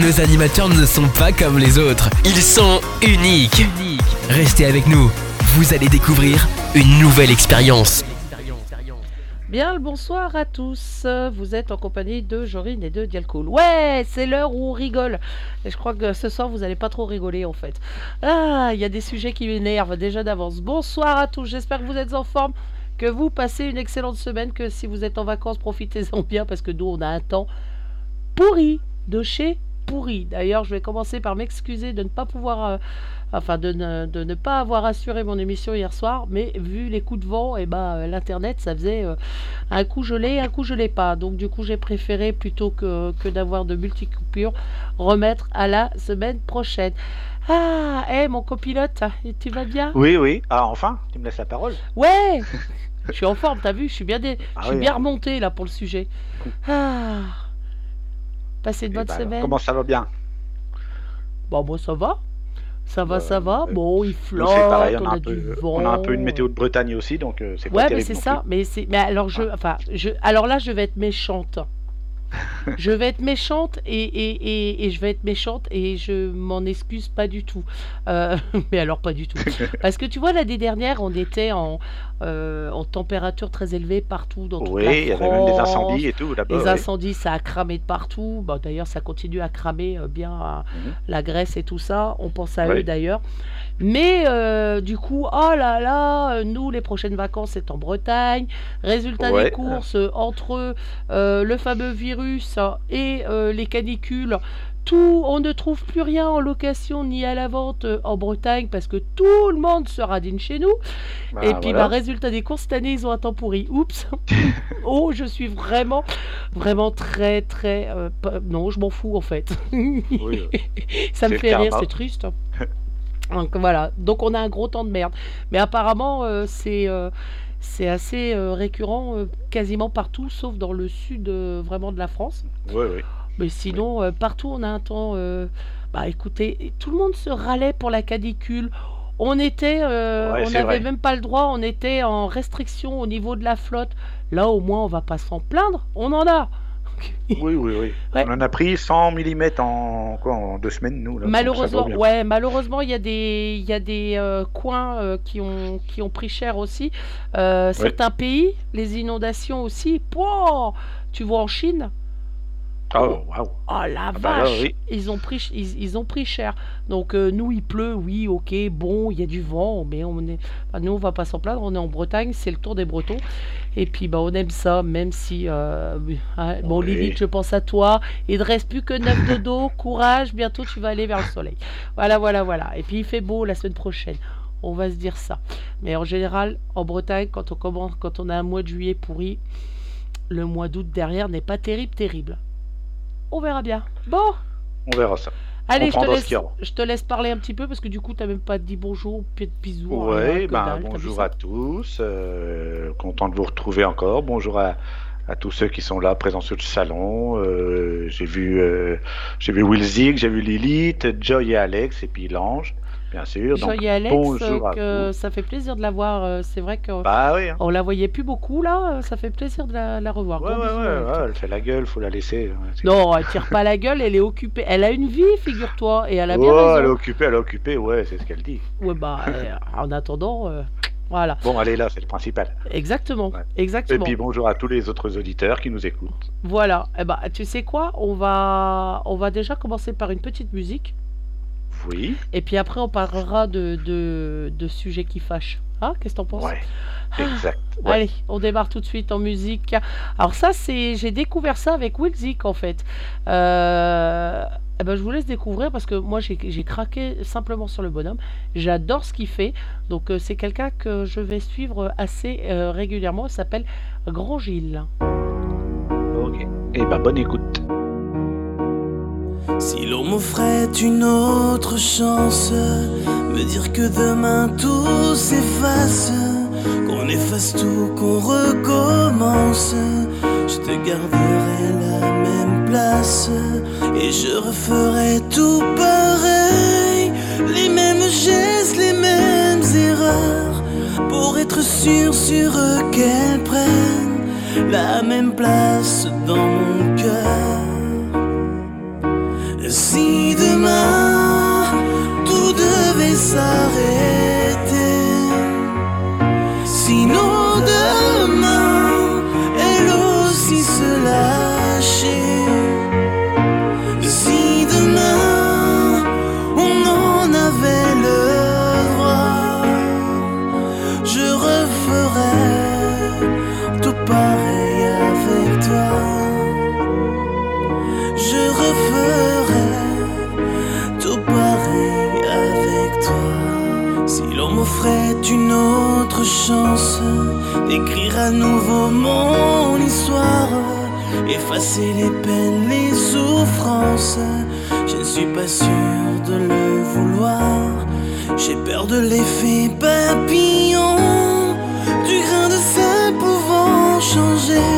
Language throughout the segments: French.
nos animateurs ne sont pas comme les autres. Ils sont uniques. Restez avec nous. Vous allez découvrir une nouvelle expérience. Bien le bonsoir à tous. Vous êtes en compagnie de Jorine et de Dialcool. Ouais, c'est l'heure où on rigole. Et je crois que ce soir vous n'allez pas trop rigoler en fait. Ah, il y a des sujets qui m'énervent déjà d'avance. Bonsoir à tous. J'espère que vous êtes en forme, que vous passez une excellente semaine, que si vous êtes en vacances, profitez-en bien parce que nous on a un temps pourri de chez pourri. D'ailleurs, je vais commencer par m'excuser de ne pas pouvoir, euh, enfin de ne, de ne, pas avoir assuré mon émission hier soir, mais vu les coups de vent, et eh ben euh, l'internet, ça faisait euh, un coup je l'ai, un coup je l'ai pas. Donc du coup, j'ai préféré plutôt que, que d'avoir de multi-coupures, remettre à la semaine prochaine. Ah, hé mon copilote, tu vas bien? Oui, oui. Ah, enfin, tu me laisses la parole. Ouais Je suis en forme, t'as vu Je suis bien, dé... ah, je suis oui, bien hein. remonté là pour le sujet. Ah Passez une bonne bah, semaine. Comment ça va bien? Bon, moi ça va. Ça va, euh, ça va. Bon, il flotte, pareil, on, on, a, un du peu, vent. on a un peu une météo de Bretagne aussi, donc euh, c'est pas Ouais, mais c'est ça. Mais, c'est- mais alors, je, enfin, je, alors là, je vais être méchante. je vais être méchante et, et, et, et je vais être méchante et je m'en excuse pas du tout. Euh, mais alors pas du tout. Parce que tu vois, l'année dernière, on était en, euh, en température très élevée partout dans toute Oui, la il y avait même des France. incendies et tout là-bas. Les oui. incendies, ça a cramé de partout. Bon, d'ailleurs, ça continue à cramer euh, bien à Mhm. la Grèce et tout ça. On pense à Oui. eux d'ailleurs. Mais euh, du coup, oh là là, nous, les prochaines vacances, c'est en Bretagne. Résultat des courses, entre euh, le fameux virus et euh, les canicules, tout, on ne trouve plus rien en location ni à la vente euh, en Bretagne parce que tout le monde se radine chez nous. Bah, Et puis, voilà. bah, résultat des courses, cette année, ils ont un temps pourri. Oups Oh, je suis vraiment, vraiment très, très... euh, pas- non, je m'en fous, en fait. Oui, Ça me fait rire, c'est triste. Donc voilà, donc on a un gros temps de merde. Mais apparemment, euh, c'est euh, c'est assez euh, récurrent quasiment partout, sauf dans le sud vraiment de la France. oui, oui. Mais sinon, partout, on a un temps. bah écoutez, tout le monde se râlait pour la canicule. On était, Ouais, on n'avait même pas le droit, on était en restriction au niveau de la flotte. Là, au moins, on va pas s'en plaindre. On en a. Oui, oui, oui. Ouais. On en a pris 100 mm en, quoi, en deux semaines, nous. Là, Malheureusement, ouais, malheureusement, il y a des, il y a des euh, coins euh, qui ont, qui ont pris cher aussi. Euh, certains pays, les inondations aussi. Pouah tu vois en Chine, Oh, waouh. oh la bah là, vache, oui. ils ont pris, ils, ils ont pris cher. Donc euh, nous, il pleut, oui, ok, bon, il y a du vent, mais on est, bah, nous, on va pas s'en plaindre. On est en Bretagne, c'est le tour des Bretons, et puis bah on aime ça, même si, euh, hein, bon, Oui. Lilith, je pense à toi. Il ne reste plus que 9 de dos, courage, bientôt tu vas aller vers le soleil. Voilà, voilà, voilà. Et puis il fait beau la semaine prochaine. On va se dire ça. Mais en général, en Bretagne, quand on commence, quand on a un mois de juillet pourri, le mois d'août derrière n'est pas terrible, terrible. On verra bien. Bon, On verra ça. allez, je te, laisse, je te laisse parler un petit peu parce que du coup, tu n'as même pas dit bonjour, puis de bisous. rien, Oui, ben, bonjour à tous. euh, content de vous retrouver encore. Bonjour à, à tous ceux qui sont là, présents sur le salon. Euh, j'ai vu, euh, j'ai vu Will Zig, j'ai vu Lilith, Joy et Alex, et puis l'ange, bien sûr. Donc, Joy et Alex, bonjour euh, que ça fait plaisir de la voir. euh, C'est vrai qu'on Bah oui. hein. on la voyait plus beaucoup là. euh, Ça fait plaisir de la, la revoir. Ouais, ouais, ouais, elle fait la gueule, faut la laisser. c'est- Non, elle tire pas la gueule, elle est occupée. Elle a une vie, figure-toi, et elle a bien Oh, elle est raison. occupée, elle est occupée, ouais, c'est ce qu'elle dit. Ouais, bah, en attendant, euh, voilà. Bon, allez là, c'est le principal. Exactement, Ouais. Et exactement. puis bonjour à tous les autres auditeurs qui nous écoutent. Voilà. Eh ben, tu sais quoi On va, on va déjà commencer par une petite musique, Oui, et puis après on parlera de, de, de sujets qui fâchent. Hein Qu'est-ce que t'en penses? Ouais, Ah, exact. Ouais. Allez, on démarre tout de suite en musique. Alors ça, c'est, j'ai découvert ça avec Wilzik en fait. Euh, eh ben, je vous laisse découvrir parce que moi j'ai, craqué simplement sur le bonhomme. J'adore ce qu'il fait. Donc euh, c'est quelqu'un que je vais suivre assez euh, régulièrement. Il s'appelle Grand Gilles. Ok. Et bah bonne écoute. Si l'on m'offrait une autre chance, me dire que demain tout s'efface, qu'on efface tout, qu'on recommence, je te garderai la même place et je referai tout pareil, les mêmes gestes, les mêmes erreurs, pour être sûr, sûr qu'elles prennent la même place dans mon cœur. Si demain tout devait s'arrêter, d'écrire à nouveau mon histoire, effacer les peines, les souffrances, je ne suis pas sûr de le vouloir. J'ai peur de l'effet papillon, du grain de sel pouvant changer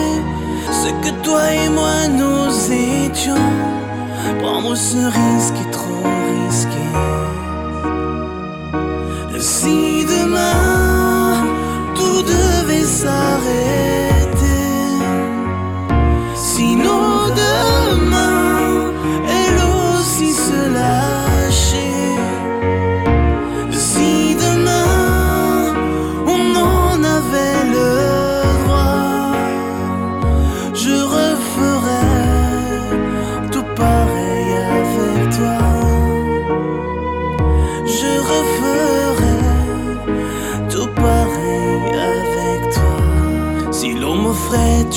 ce que toi et moi nous étions. Prendre ce risque est trop risqué. Si demain devait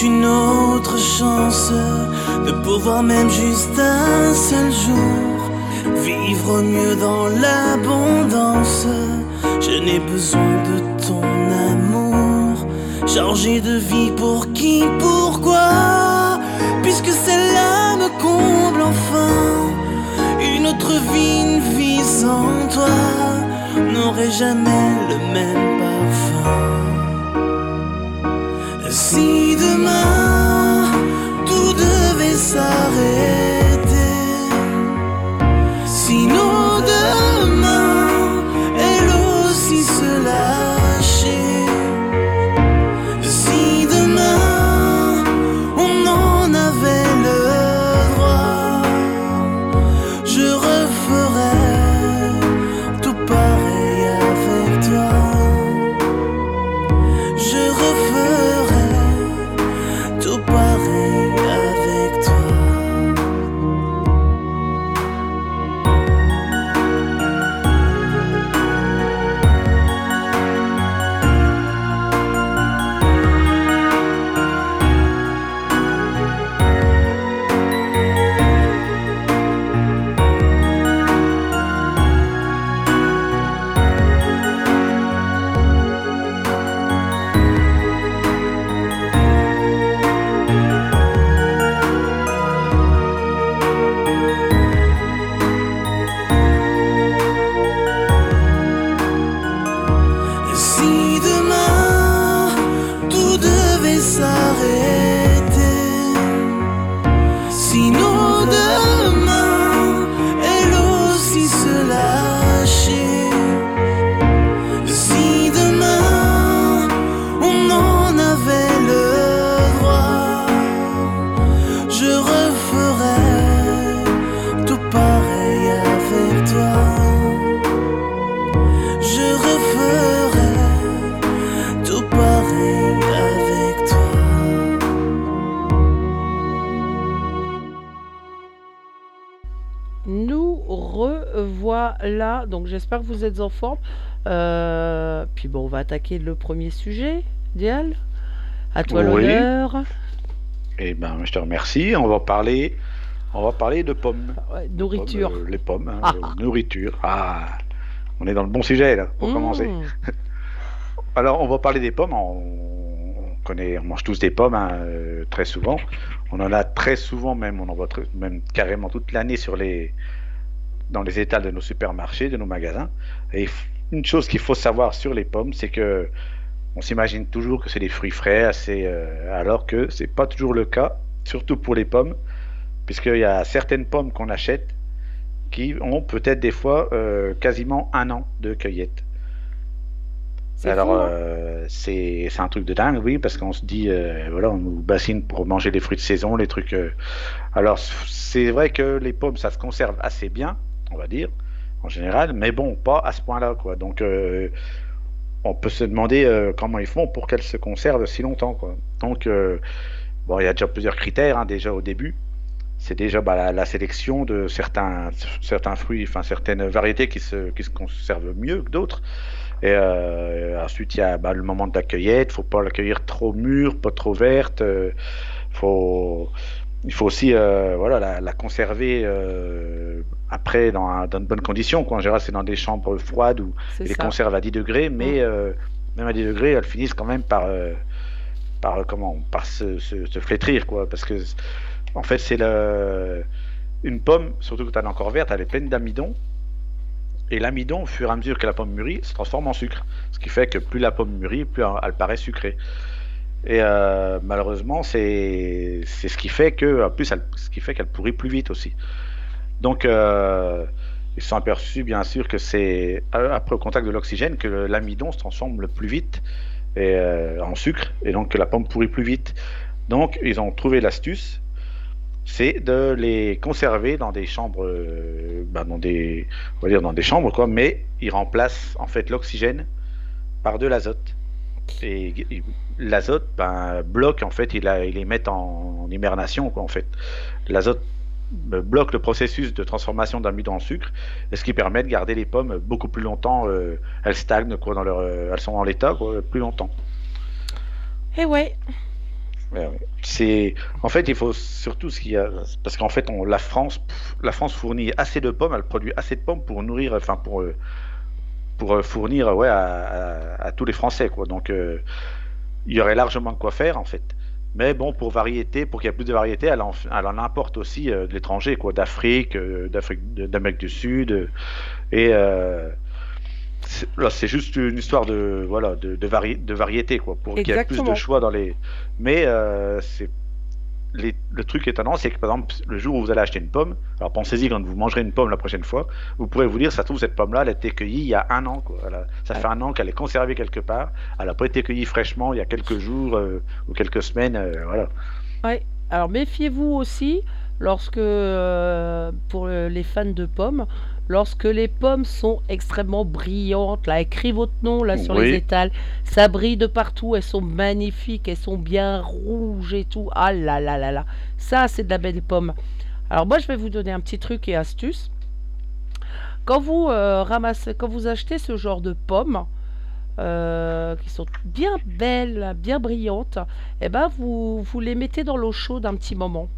une autre chance de pouvoir même juste un seul jour vivre mieux dans l'abondance, je n'ai besoin de ton amour. Changer de vie pour qui, pourquoi? Puisque celle-là me comble enfin. Une autre vie, une vie sans toi n'aurait jamais le même parfum. Si demain tout devait s'arrêter, j'espère que vous êtes en forme. Euh, puis bon, on va attaquer le premier sujet. Dial, à toi Oui. l'honneur. Eh ben, je te remercie. On va parler, on va parler de pommes. Ouais, nourriture. Pommes, euh, les pommes, hein, Ah. euh, nourriture. Ah, on est dans le bon sujet là, pour Mmh. commencer. Alors, on va parler des pommes. On, on connaît, on mange tous des pommes hein, très souvent. On en a très souvent même, on en voit très- même carrément toute l'année sur les, dans les étals de nos supermarchés, de nos magasins. Et une chose qu'il faut savoir sur les pommes, c'est que on s'imagine toujours que c'est des fruits frais, assez, euh, alors que c'est pas toujours le cas, surtout pour les pommes, puisqu'il y a certaines pommes qu'on achète qui ont peut-être des fois euh, quasiment un an de cueillette. C'est Alors, hein? euh, c'est c'est un truc de dingue, oui, parce qu'on se dit, euh, voilà, on nous bassine pour manger les fruits de saison, les trucs. euh. Alors, c'est vrai que les pommes, ça se conserve assez bien, on va dire, en général, mais bon, pas à ce point-là. Donc, euh, on peut se demander euh, comment ils font pour qu'elles se conservent si longtemps. Donc, euh, bon, il y a déjà plusieurs critères, hein, déjà au début. C'est déjà bah, la, sélection de certains, fruits, enfin certaines variétés qui se, conservent mieux que d'autres. Et ensuite, il y a bah, le moment de la cueillette. faut pas la cueillir trop mûre, pas trop verte. faut, il faut aussi euh, voilà, la, la conserver euh, après dans, un- dans de bonnes conditions. Quoi. En général, c'est dans des chambres froides où ils les conservent à 10 degrés, mais euh, même à 10 degrés, elles finissent quand même par, par, comment, par se, se- se flétrir. Quoi, parce que, en fait, c'est le... une pomme, surtout quand elle est encore verte, elle est pleine d'amidon. Et l'amidon, au fur et à mesure que la pomme mûrit, se transforme en sucre. Ce qui fait que plus la pomme mûrit, plus elle paraît sucrée. Et euh, malheureusement, c'est ce qui fait que, en plus, ce qui fait qu'elle pourrit plus vite aussi. Donc, euh, ils sont aperçus, bien sûr, que c'est euh, après au contact de l'oxygène que l'amidon se transforme le plus vite euh, en sucre, et donc que la pomme pourrit plus vite. Donc, ils ont trouvé l'astuce, c'est de les conserver dans des chambres, ben, dans des, on va dire dans des chambres quoi, mais ils remplacent en fait l'oxygène par de l'azote. Et l'azote ben, bloque en fait, il, a, il les met en, en hibernation quoi en fait. L'azote euh, bloque le processus de transformation d'amidon en sucre, et ce qui permet de garder les pommes beaucoup plus longtemps. euh, elles stagnent quoi dans leur, euh, elles sont en l'état quoi, plus longtemps. Eh ouais. C'est en fait il faut surtout ce qu'il y a parce qu'en fait on, la France la France fournit assez de pommes, elle produit assez de pommes pour nourrir enfin pour euh, pour euh, fournir ouais à, à- à tous les Français quoi. Donc euh, il y aurait largement de quoi faire en fait. Mais bon pour variété, pour qu'il y ait plus de variété, elle en, elle en importe aussi euh, de l'étranger quoi, d'Afrique, euh, d'Afrique d'Amérique du Sud euh, et c'est- là c'est juste une histoire de voilà de, de, vari- de variété quoi pour qu'il y ait plus de choix dans les mais c'est les- le truc étonnant, c'est que par exemple, le jour où vous allez acheter une pomme, alors pensez-y quand vous mangerez une pomme la prochaine fois, vous pourrez vous dire, ça se trouve, cette pomme-là, elle a été cueillie il y a un an. Quoi. A- ça fait un an qu'elle est conservée quelque part. Elle n'a pas été cueillie fraîchement il y a quelques jours euh, ou quelques semaines. euh, voilà. Ouais. Alors méfiez-vous aussi lorsque, euh, pour les fans de pommes, lorsque les pommes sont extrêmement brillantes, là, écris votre nom là sur les étals, ça brille de partout, elles sont magnifiques, elles sont bien rouges et tout. Ah là là là là, ça c'est de la belle pomme. Alors moi je vais vous donner un petit truc et astuce. Quand vous euh, ramassez, quand vous achetez ce genre de pommes, euh, qui sont bien belles, bien brillantes, eh ben vous, vous les mettez dans l'eau chaude un petit moment.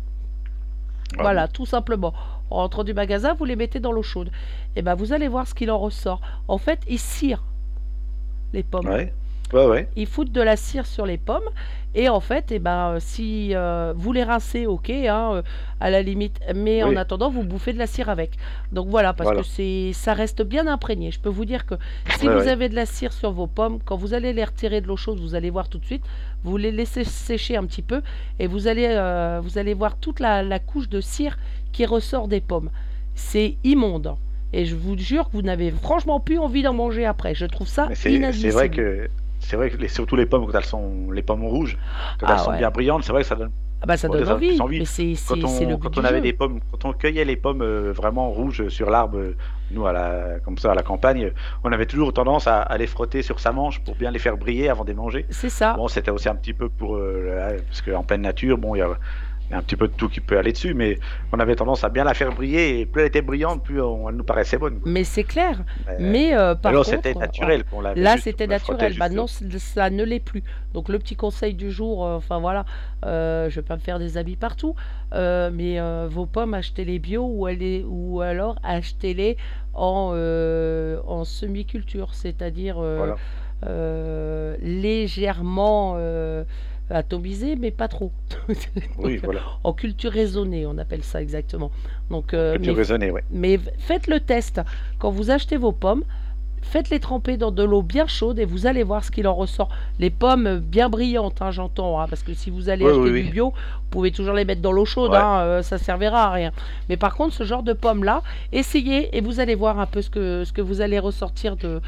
Ah Voilà, tout simplement. En rentrant du magasin, vous les mettez dans l'eau chaude. Et ben vous allez voir ce qu'il en ressort. En fait, ils cirent les pommes. Ouais. Ouais, ouais. Ils foutent de la cire sur les pommes. Et en fait, eh ben, si euh, vous les rincez, ok, hein, euh, à la limite. Mais en attendant, vous bouffez de la cire avec. Donc voilà, parce Voilà. que c'est, ça reste bien imprégné. Je peux vous dire que si Ouais, vous avez de la cire sur vos pommes, quand vous allez les retirer de l'eau chaude, vous allez voir tout de suite. Vous les laissez sécher un petit peu et vous allez, euh, vous allez voir toute la, la couche de cire qui ressort des pommes. C'est immonde. Et je vous jure que vous n'avez franchement plus envie d'en manger après. Je trouve ça Mais c'est inadmissible. vrai que. C'est vrai que les- surtout les pommes, quand elles sont les pommes rouges, quand Ah elles sont bien brillantes, c'est vrai que ça donne. Ah bah ça Bon, donne envie, plus envie. mais c'est Quand le on, quand on avait jeu. des pommes, quand on cueillait les pommes euh, vraiment rouges sur l'arbre, euh, nous à la, comme ça à la campagne, on avait toujours tendance à, à les frotter sur sa manche pour bien les faire briller avant de les manger. C'est ça. Bon, c'était aussi un petit peu pour. euh, parce qu'en pleine nature, bon, il y a, il y a un petit peu de tout qui peut aller dessus, mais on avait tendance à bien la faire briller, et plus elle était brillante, plus on- elle nous paraissait bonne. quoi. Mais c'est clair. Mais, Mais euh, par alors, c'était euh, naturel qu'on l'avait. Là, c'était naturel. Maintenant, ça ne l'est plus. Donc, le petit conseil du jour, euh, enfin voilà, euh, je vais pas me faire des habits partout, euh, mais euh, vos pommes, achetez-les bio ou, allez- ou alors achetez-les en, euh, en semi-culture, c'est-à-dire euh, Voilà. euh, légèrement atomisées, mais pas trop. Oui, voilà. En culture raisonnée, on appelle ça exactement. Donc, euh, tu mais raisonnais, ouais. mais faites le test. Quand vous achetez vos pommes, faites-les tremper dans de l'eau bien chaude et vous allez voir ce qu'il en ressort. Les pommes bien brillantes, hein, j'entends, hein, parce que si vous allez Oui, acheter oui, du bio, vous pouvez toujours les mettre dans l'eau chaude, Ouais. hein, euh, ça servira à rien. Mais par contre, ce genre de pommes-là, essayez et vous allez voir un peu ce que, ce que vous allez ressortir de,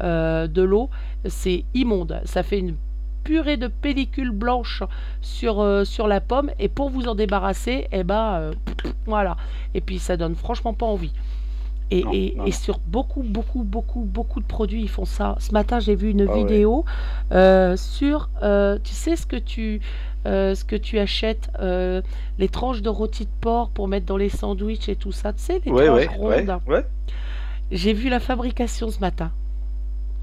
euh, de l'eau. C'est immonde. Ça fait une purée de pellicule blanche sur, euh, sur la pomme. Et pour vous en débarrasser, eh ben, euh, voilà. Et puis ça donne franchement pas envie. Et, Non, et- non, et sur beaucoup, beaucoup, beaucoup, beaucoup de produits, ils font ça. Ce matin, j'ai vu une Ah ouais. vidéo euh, sur, euh, tu sais ce que tu, euh, ce que tu achètes, les tranches de rôti de porc pour mettre dans les sandwichs et tout ça. Tu sais, les Ouais, tranches ouais, rondes. J'ai vu la fabrication ce matin.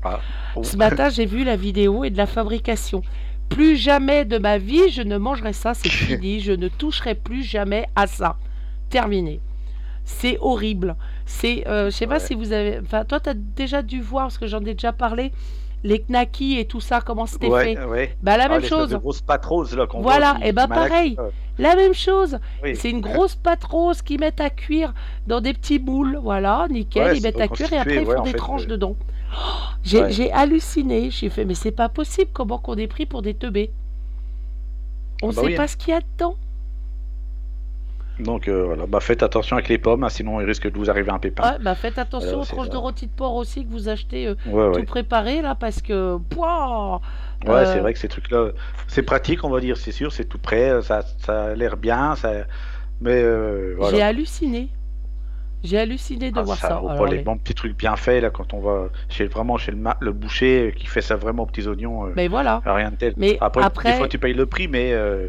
Ah, bon. Ce matin, j'ai vu la vidéo et de la fabrication. Plus jamais de ma vie, je ne mangerai ça, c'est fini. Je ne toucherai plus jamais à ça. Terminé. C'est horrible. C'est, euh, je sais pas si vous avez, enfin, toi, tu as déjà dû voir parce que j'en ai déjà parlé, les knackis et tout ça, comment c'était Ouais, fait. ouais. Bah la Ah, même l'espèce chose. de grosse pâte rose là qu'on Voilà, voit et ben malaxe, pareil. euh, La même chose. oui. C'est une grosse pâte rose qu'ils mettent à cuire dans des petits moules. Voilà, nickel. Ouais, ils mettent à cuire et après ils font des fait, tranches euh, dedans. Oh, J'ai halluciné. J'ai fait, mais c'est pas possible. Comment qu'on est pris pour des teubés On Ah bah sait oui, pas hein. ce qu'il y a dedans. Donc euh, voilà, bah faites attention avec les pommes, hein, sinon il risque de vous arriver un pépin. Ouais, bah faites attention aux tranches de rôti de porc aussi que vous achetez euh, Ouais, ouais. tout préparé là parce que pouah, Ouais, euh, c'est vrai que ces trucs-là, c'est pratique, on va dire, c'est sûr, c'est tout prêt, ça, ça a l'air bien, ça... mais euh, j'ai halluciné. J'ai halluciné de Ah, voir ça, ça. pas les bons petits trucs bien faits, là, quand on va chez, vraiment chez le, ma- le boucher euh, qui fait ça vraiment aux petits oignons, euh, Mais voilà. rien de tel. Mais Après, après- des fois, tu payes le prix, mais euh,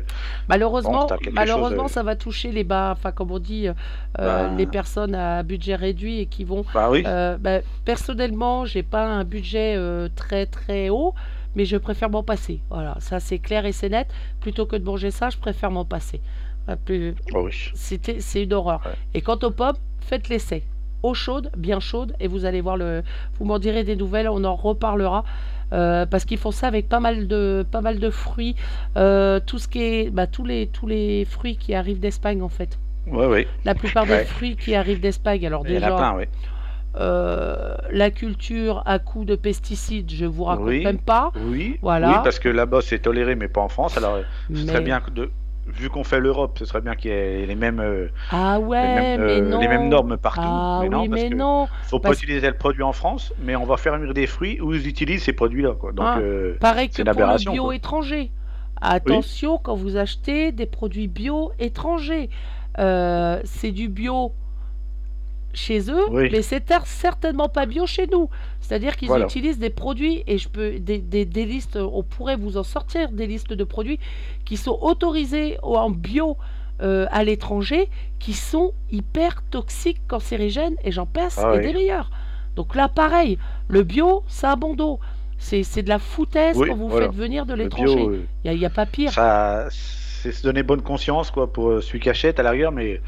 Malheureusement, Bon, malheureusement, chose, euh, ça va toucher les bas, enfin comme on dit, euh, Bah. les personnes à budget réduit et qui vont. bah oui, euh, bah, personnellement, j'ai pas un budget euh, très très haut, mais je préfère m'en passer. Voilà, ça c'est clair et c'est net. Plutôt que de manger ça, je préfère m'en passer. Plus- oui. C'était, c'est une horreur. Ouais. Et quant aux pommes, faites l'essai. Eau chaude, bien chaude, et vous allez voir le. Vous m'en direz des nouvelles, on en reparlera. euh, parce qu'ils font ça avec pas mal de, pas mal de fruits. euh, tout ce qui est. Bah, tous, les, tous les fruits qui arrivent d'Espagne, en fait. Ouais, ouais. La plupart des fruits qui arrivent d'Espagne. Alors, déjà, oui. euh, la culture à coup de pesticides, je vous raconte Oui. même pas. Oui, Voilà. oui, parce que là-bas c'est toléré, mais pas en France. Alors, ce Mais- serait bien que de, vu qu'on fait l'Europe, ce serait bien qu'il y ait les mêmes, euh, Ah les ouais, mêmes, mais euh, non. les mêmes normes partout. Ah mais non, oui, parce mais que non. faut pas parce- utiliser le produit en France, mais on va faire mûrir des fruits où ils utilisent ces produits-là. Quoi. Donc, Ah. euh, Pareil que pour le bio quoi. étranger. Attention quand vous achetez des produits bio étrangers. Euh, c'est du bio chez eux, Oui. mais c'est cer- certainement pas bio chez nous. C'est-à-dire qu'ils Voilà. utilisent des produits, et je peux des, des- des listes, on pourrait vous en sortir des listes de produits qui sont autorisés au- en bio euh, à l'étranger, qui sont hyper toxiques, cancérigènes, et j'en passe, Ah et oui. des meilleurs. Donc là, pareil, le bio, ça a bon dos. C'est c'est de la foutaise Oui, quand vous voilà. faites venir de l'étranger. Il n'y a, pas pire. ça, c'est se donner bonne conscience quoi, pour euh, celui qui achète à la rigueur, mais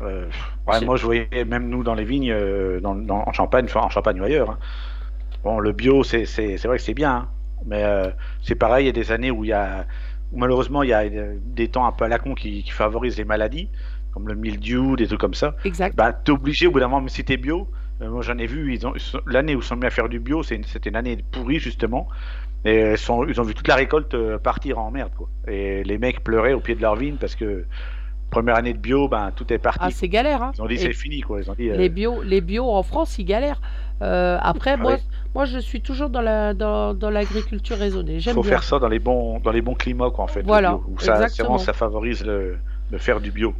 euh, ouais, moi je voyais même nous dans les vignes, euh, dans, dans- en Champagne, enfin en Champagne ou ailleurs. hein. Bon, le bio, c'est vrai que c'est bien, hein, mais euh, c'est pareil, il y a des années où il y a, où malheureusement il y a des temps un peu à la con qui, qui favorisent les maladies, comme le mildiou, des trucs comme ça. Exact. Bah, t'es obligé au bout d'un moment, même si t'es bio. euh, moi, j'en ai vu, ils ont, l'année où ils sont mis à faire du bio, c'était une année pourrie, justement. Et ils, sont, ils ont vu toute la récolte partir en merde, quoi. Et les mecs pleuraient au pied de leur vigne parce que première année de bio, ben, tout est parti. Ah, c'est galère. Hein. ils ont dit c'est fini, quoi. Ils ont dit. euh, les, bio, les bio en France, ils galèrent. Euh, après, moi, Ouais. moi, je suis toujours dans la dans, dans l'agriculture raisonnée. J'aime faut bien. faire ça dans les bons, dans les bons climats, quoi, en fait. Voilà, bio, où ça, exactement. ça favorise le, faire du bio.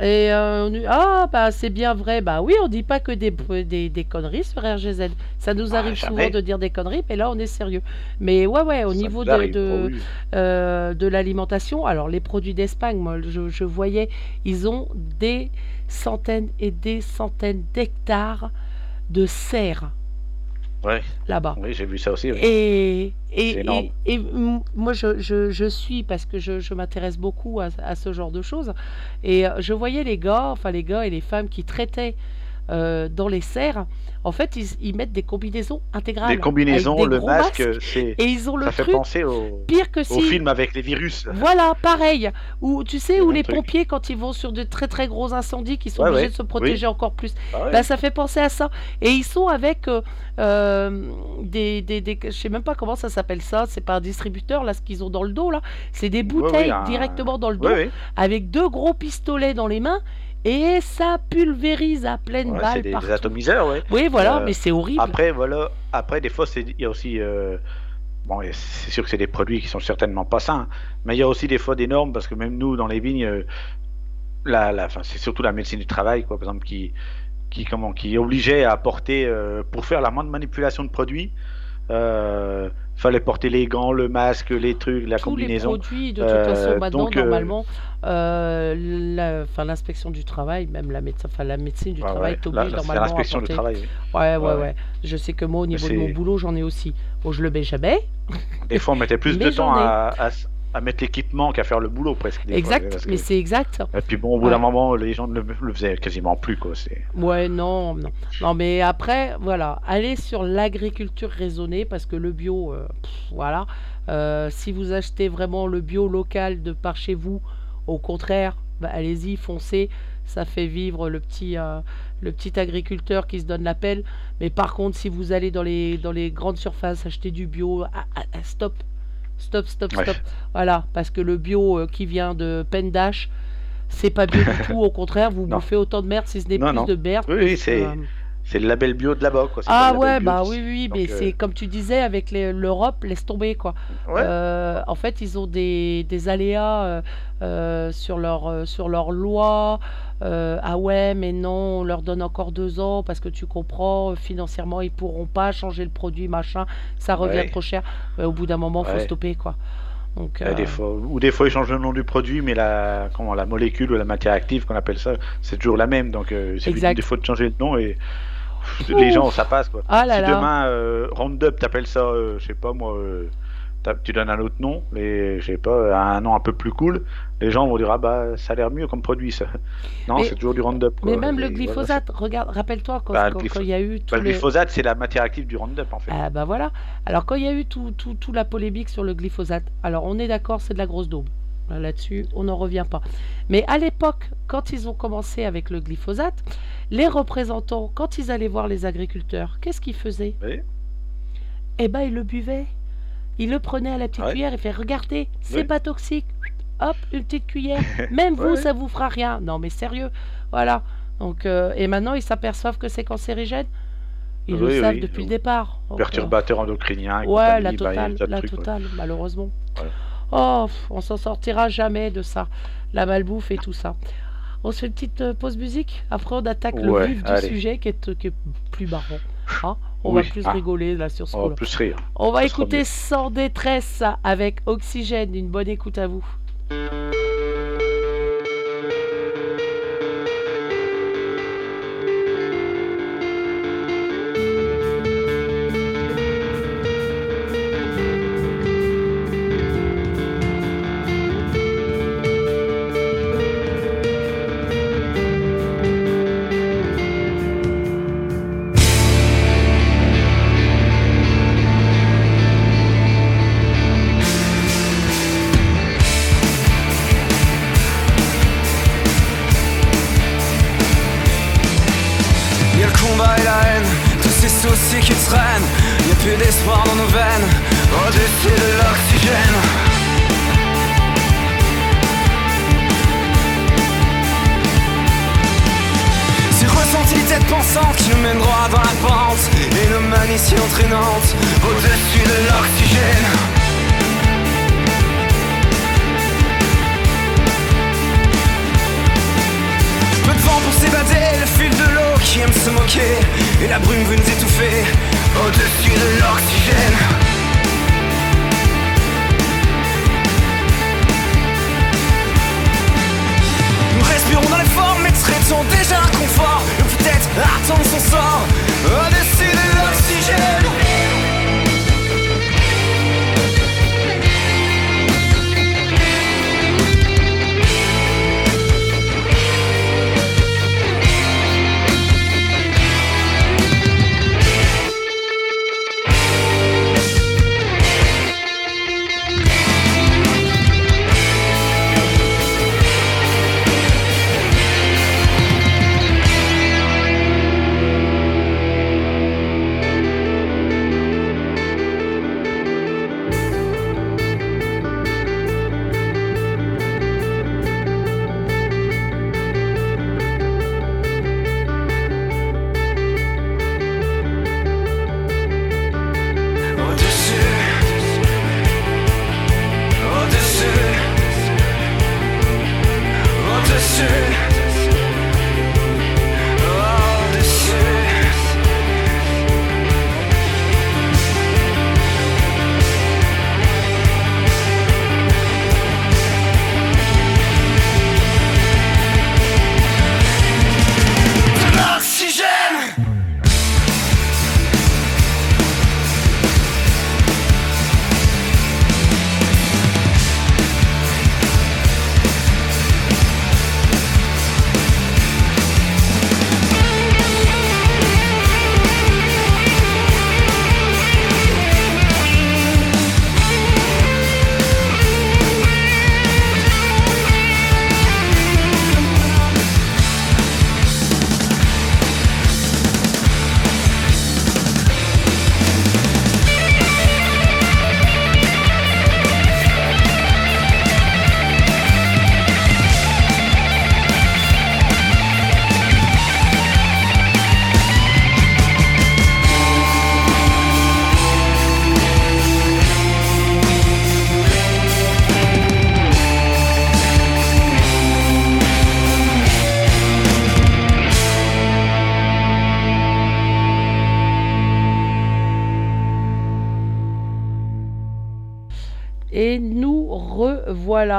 Et euh, on dit, ah, bah c'est bien vrai. Bah oui, on dit pas que des, des, des conneries sur RGZ. Ça nous Ah, arrive souvent de dire des conneries, mais là, on est sérieux. Mais ouais, ouais, au Ça niveau de, oh euh, de l'alimentation. Alors, les produits d'Espagne, moi, je, je voyais, ils ont des centaines et des centaines d'hectares de serres Ouais, là-bas. oui, j'ai vu ça aussi. oui. Et, et, et, et moi, je, je, je suis, parce que je, je m'intéresse beaucoup à, à ce genre de choses, et euh, je voyais les gars, enfin les gars et les femmes qui traitaient euh, dans les serres, en fait, ils, ils mettent des combinaisons intégrales. Des combinaisons, des le masque, c'est et ils ont le ça fait truc penser au, pire que au si. film avec les virus. Voilà, pareil. Ou tu sais, où le les truc. pompiers, quand ils vont sur de très très gros incendies, qui sont Ouais, obligés ouais, de se oui. protéger encore plus. Ah ouais. Bah, ça fait penser à ça. Et ils sont avec euh, euh, des, des, des- Je sais même pas comment ça s'appelle ça. C'est pas un distributeur, là, ce qu'ils ont dans le dos, là. C'est des oui, bouteilles un- directement dans le dos, avec deux gros pistolets dans les mains. Et ça pulvérise à pleine Ouais, c'est balle des, partout. des atomiseurs, ouais. Oui, voilà, Euh, mais c'est horrible. Après, voilà. Après, des fois, c'est- il y a aussi. euh, Bon, c'est sûr que c'est des produits qui sont certainement pas sains, mais il y a aussi des fois des normes parce que même nous, dans les vignes, euh, la, c'est surtout la médecine du travail, quoi, par exemple, qui, qui, comment, qui obligeait à porter, euh, pour faire la moindre manipulation de produits, euh, fallait porter les gants, le masque, les trucs, la Tous les combinaison. produits, de toute Euh, façon, maintenant, donc, euh, normalement, euh, l'inspection du travail, même la, la médecine du Ouais, travail ouais. t'oblige normalement à l'inspection du travail. oui. Ouais, ouais, Ouais. Je sais que moi, au niveau de mon boulot, j'en ai aussi. Bon, je le mets jamais. Des fois, on mettait plus de temps à, à mettre l'équipement qu'à faire le boulot, presque. des fois, exact, que- mais c'est exact. Et puis bon, au bout Ouais. d'un moment, les gens ne le, le faisaient quasiment plus, quoi. C'est... Ouais, non, non. Non, mais après, voilà, allez sur l'agriculture raisonnée parce que le bio, euh, pff, voilà. Euh, si vous achetez vraiment le bio local de par chez vous, au contraire, bah, allez-y, foncez. Ça fait vivre le petit, euh, le petit agriculteur qui se donne la pelle. Mais par contre, si vous allez dans les, dans les grandes surfaces acheter du bio, ah, ah, ah, stop. Stop, stop, Ouais. stop. Voilà, parce que le bio euh, qui vient de Pendash, c'est pas bio du tout. Au contraire, vous Non. bouffez autant de merde, si ce n'est plus non. de merde. Oui, oui, c'est, Euh, c'est le label bio de là-bas, quoi. Ah ouais, bah oui, oui, Donc, mais euh, c'est comme tu disais avec l'Europe, laisse tomber quoi. Ouais. Euh, en fait, ils ont des, des aléas euh, euh, sur leur euh, sur leur loi. Euh, ah ouais, mais non, on leur donne encore deux ans parce que tu comprends, euh, financièrement, ils pourront pas changer le produit, machin, ça revient Ouais. trop cher. Ouais, au bout d'un moment, faut Ouais. stopper quoi. Donc, Ouais, euh, des fois, ou des fois, ils changent le nom du produit, mais la, comment, la molécule ou la matière active qu'on appelle ça, c'est toujours la même. Donc, euh, c'est des fois de changer le nom et les gens, ça passe, quoi. Ah là si là. demain, euh, Roundup, t'appelles ça, euh, je sais pas moi, euh, tu donnes un autre nom, mais je sais pas, un nom un peu plus cool, les gens vont dire, ah bah, ça a l'air mieux comme produit, ça. Non, c'est toujours du Roundup, quoi. mais même le voilà, glyphosate, regarde, rappelle-toi quand Bah, quand- il y a eu tout bah, le le- glyphosate, c'est la matière active du Roundup, en fait. Ah bah voilà. Alors quand il y a eu tout, tout, tout la polémique sur le glyphosate, alors on est d'accord, c'est de la grosse daube. Là- Là-dessus, on n'en revient pas. Mais à l'époque, quand ils ont commencé avec le glyphosate, les représentants, quand ils allaient voir les agriculteurs, qu'est-ce qu'ils faisaient? Oui. Eh ben, ils le buvaient. Ils le prenaient à la petite Ouais. cuillère et fait regardez, c'est Oui. pas toxique. Hop, une petite cuillère. Même vous, Ouais, ça vous fera rien. Non, mais sérieux. Voilà. Donc, euh, et maintenant, ils s'aperçoivent que c'est cancérigène. Ils le savent oui. depuis le départ. Donc, euh, Perturbateur endocrinien. Ouais, la bah, totale, la ouais. totale, malheureusement. Oh, on s'en sortira jamais de ça. La malbouffe et tout ça. On se fait une petite euh, pause musique. Après, on attaque le vif du sujet qui est, qui est plus marrant. Hein on Oui, va plus ah. rigoler là sur ce On va plus rire. On va ça écouter. Sans détresse avec Oxygène. Une bonne écoute à vous.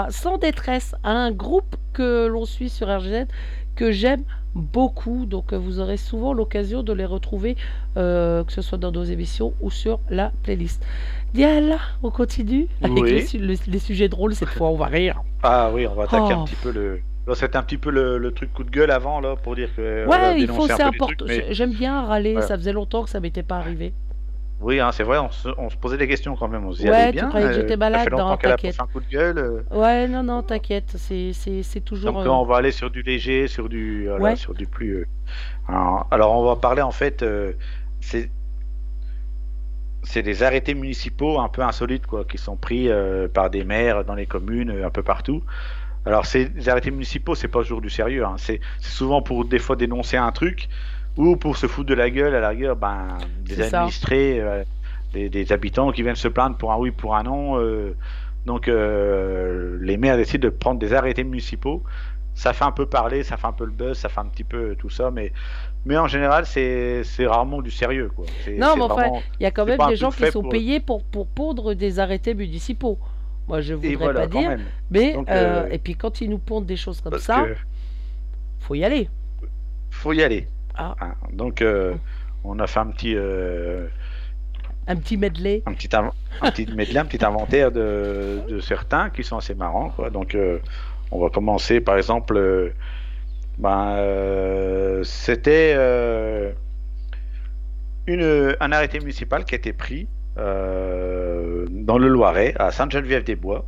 Sans détresse un groupe que l'on suit sur RGZ que j'aime beaucoup. Donc euh, vous aurez souvent l'occasion de les retrouver, euh, que ce soit dans nos émissions ou sur la playlist. Diala, on continue avec Oui. les, su- le- les sujets drôles cette fois, on va rire. Ah oui, on va attaquer Oh. un petit peu le. C'était un petit peu le, le truc coup de gueule avant là pour dire que. on Ouais, il faut, c'est important. mais- J'aime bien râler, ça faisait longtemps que ça m'était pas arrivé. Oui, hein, c'est vrai, on se, on se posait des questions quand même. On se dit, Ouais, allez tu bien. croyais que j'étais ça malade fait longtemps qu'elle a un coup de gueule. euh, Ouais, non, non, t'inquiète, c'est, toujours. Donc euh, on va aller sur du léger, sur du, voilà, Ouais. sur du plus. euh, alors, alors, on va parler en fait, euh, c'est c'est des arrêtés municipaux un peu insolites quoi, qui sont pris euh, par des maires dans les communes, euh, un peu partout. Alors ces arrêtés municipaux, c'est pas toujours du sérieux, hein. c'est c'est souvent pour des fois dénoncer un truc ou pour se foutre de la gueule à la rigueur, ben des administrés, euh, des, des habitants qui viennent se plaindre pour un oui, pour un non. euh, donc euh, les maires décident de prendre des arrêtés municipaux. Ça fait un peu parler, ça fait un peu le buzz, ça fait un petit peu tout ça, mais, mais en général, c'est rarement du sérieux. Quoi. Non, mais enfin, Il y a quand même des gens qui sont pour- payés pour, pour pondre des arrêtés municipaux. Moi, je Et voudrais voilà, pas dire, même. mais Donc, et puis quand ils nous pondent des choses comme ça, que faut y aller. faut y aller. Ah. Hein. Donc, euh, on a fait un petit, euh, Un petit medley. un petit, un petit medley, un petit inventaire de, de certains qui sont assez marrants. Quoi. Donc, euh, on va commencer par exemple. ben, c'était une, un arrêté municipal qui a été pris dans le Loiret, à Sainte-Geneviève-des-Bois,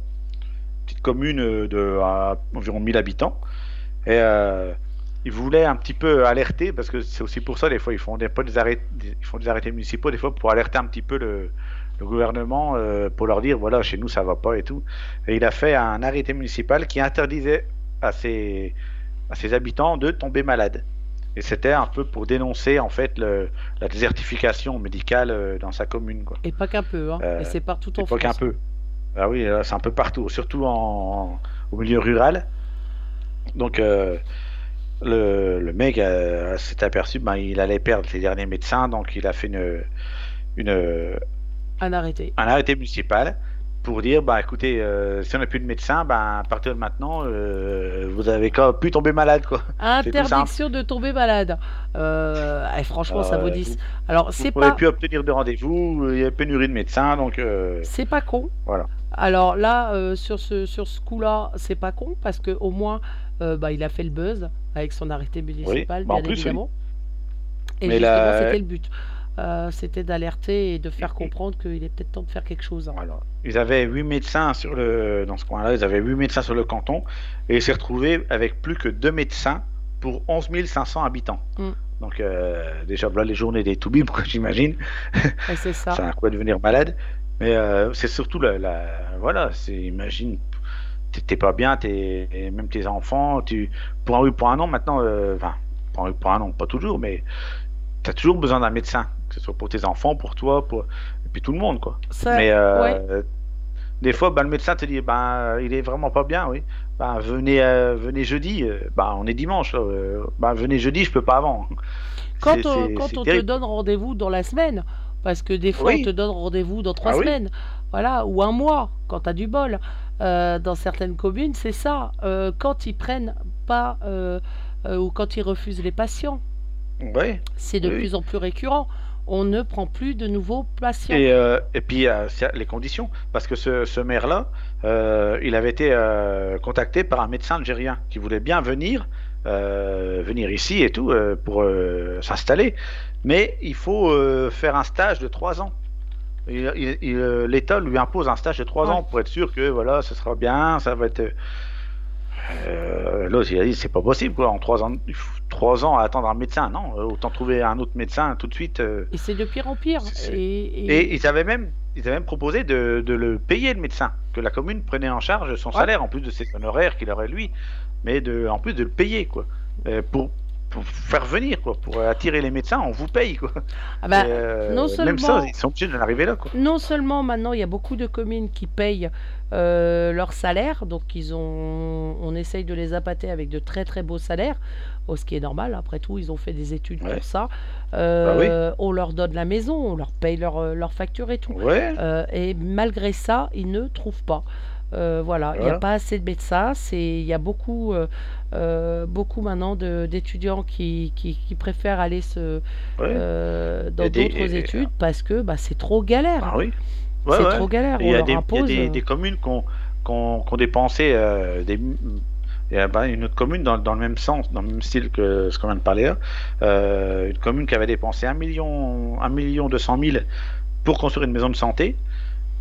petite commune de à environ 1000 habitants. Et ils voulaient un petit peu alerter, parce que c'est aussi pour ça, des fois, ils font des, pas des, des- ils font des arrêtés municipaux, des fois, pour alerter un petit peu le, le gouvernement, euh, pour leur dire, voilà, chez nous, ça va pas et tout. Et il a fait un arrêté municipal qui interdisait à ses, à ses habitants de tomber malades. Et c'était un peu pour dénoncer, en fait, le, la désertification médicale euh, dans sa commune, quoi. Et pas qu'un peu, hein. Euh, et c'est partout en C'est pas France. qu'un peu. Ah oui, c'est un peu partout, surtout en, au milieu rural. Donc, euh, le, le mec euh, s'est aperçu, ben, il allait perdre ses derniers médecins, donc il a fait une, une, Un arrêté. un arrêté municipal pour dire, bah écoutez, euh, si on n'a plus de médecins, ben, à partir de maintenant, euh, vous avez qu'à plus tomber malade, quoi. C'est Interdiction de tomber malade. Euh, et franchement, ça vaut 10. Alors, c'est Vous ne pourrez pas, plus obtenir de rendez-vous, il y a pénurie de médecins, donc c'est pas con. Voilà. Alors là, sur ce, sur ce coup-là, c'est pas con parce que au moins, euh, bah, il a fait le buzz avec son arrêté municipal, bah, en bien plus, oui. évidemment. Et Mais justement, la- c'était le but. Euh, c'était d'alerter et de faire comprendre qu'il est peut-être temps de faire quelque chose. hein. Ils avaient 8 médecins sur le, dans ce coin-là, ils avaient 8 médecins sur le canton, et ils s'est retrouvé avec plus que 2 médecins pour 11 500 habitants. Mm. Donc, euh, déjà, voilà les journées des toubibs, j'imagine? C'est ça. C'est un quoi devenir malade? Mais euh, c'est surtout la, la- Voilà, c'est. Imagine, t'es pas bien, t'es, même tes enfants, tu. Pour un oui, pour un non, maintenant. euh, Enfin, pour un oui, pour un non, pas toujours, mais. T'as toujours besoin d'un médecin, que ce soit pour tes enfants, pour toi, pour. Et puis tout le monde, quoi. Ça- Mais euh, ouais. des fois, bah, le médecin te dit, ben, il est vraiment pas bien, oui. Ben, venez, euh, venez jeudi. Ben, on est dimanche. ben, venez jeudi, je peux pas avant. Quand, on, quand te donne rendez-vous dans la semaine, parce que des fois Oui. on te donne rendez-vous dans trois Ah oui. semaines, voilà, ou un mois, quand tu as du bol. Euh, dans certaines communes, c'est ça. Euh, quand ils prennent pas, euh, ou quand ils refusent les patients, c'est de Oui. plus en plus récurrent. On ne prend plus de nouveaux patients. Et, et puis les conditions, parce que ce, ce maire-là, il avait été contacté par un médecin algérien qui voulait bien venir, euh, venir ici et tout euh, pour euh, s'installer, mais il faut faire un stage de trois ans. Il- il- il, euh, L'État lui impose un stage de trois Ouais. ans pour être sûr que voilà, ce sera bien, ça va être. Euh, L'autre il a dit c'est pas possible quoi, en trois ans, il faut trois ans à attendre un médecin, non, autant trouver un autre médecin tout de suite. euh, Et c'est de pire en pire. Et, et- et ils avaient même, ils avaient même proposé de, de le payer le médecin, que la commune prenait en charge son Ouais. salaire en plus de ses honoraires qu'il aurait lui, mais de, en plus de le payer quoi, Euh, pour, pour faire venir, quoi, pour attirer les médecins, on vous paye, quoi. Ah bah, euh, non Même seulement- ça, ils sont obligés d'en arriver là, quoi. Non seulement maintenant il y a beaucoup de communes qui payent euh, leur salaire, donc ils ont, on essaye de les appâter avec de très très beaux salaires, oh, ce qui est normal. Après tout, ils ont fait des études Ouais. pour ça. Bah Euh, On leur donne la maison, on leur paye leur, leur facture et tout. Ouais. Et malgré ça, ils ne trouvent pas. Euh, voilà, il n'y a Voilà. pas assez de médecins. Il y a beaucoup, euh, euh, beaucoup maintenant de- d'étudiants qui, qui, qui préfèrent aller se, Ouais. euh, dans Et d'autres et- études parce que bah, c'est trop galère. Ah oui. Ouais, c'est ouais. trop galère. Il On y y a des, des communes qui ont, qui ont- qui ont dépensé des. Il y a bah, une autre commune dans, dans le même sens, dans le même style que ce qu'on vient de parler là. Euh, une commune qui avait dépensé 1 million, 1 million 200 000 pour construire une maison de santé.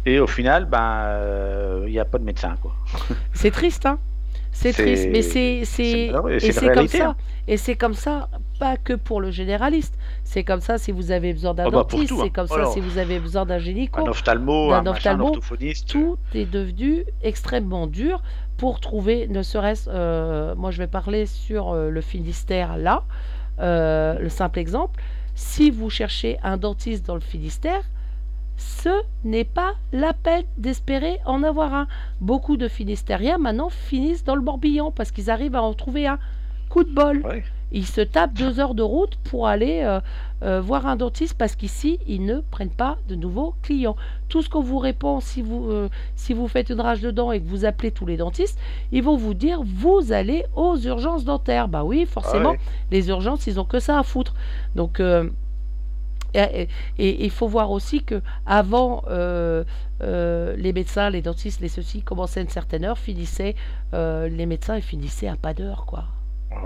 Et au final, ben, euh, il n'y a pas de médecin. Quoi. C'est triste, hein. C'est triste, mais c'est c'est comme ça. hein. Et c'est comme ça, pas que pour le généraliste. C'est comme ça si vous avez besoin d'un Ah bah, dentiste. tout, C'est hein. comme ça si vous avez besoin d'un gynéco. Un ophtalmo, d'un un ophtalmo, orthophoniste. Tout est devenu extrêmement dur pour trouver, ne serait-ce, euh, moi je vais parler sur euh, le Finistère là, Euh, le simple exemple. Si vous cherchez un dentiste dans le Finistère, ce n'est pas la peine d'espérer en avoir un. Beaucoup de Finistériens maintenant finissent dans le Morbihan parce qu'ils arrivent à en trouver un. Coup de bol. Ouais. Ils se tapent deux heures de route pour aller euh, euh, voir un dentiste parce qu'ici, ils ne prennent pas de nouveaux clients. Tout ce qu'on vous répond si vous, euh, si vous faites une rage de dents et que vous appelez tous les dentistes, ils vont vous dire vous allez aux urgences dentaires. Bah oui, forcément, Ah ouais. les urgences, ils ont que ça à foutre. Donc, et et il faut voir aussi que avant euh, euh, les médecins, les dentistes, les ceci commençaient à une certaine heure, finissaient euh, les médecins, ils finissaient à pas d'heure, quoi.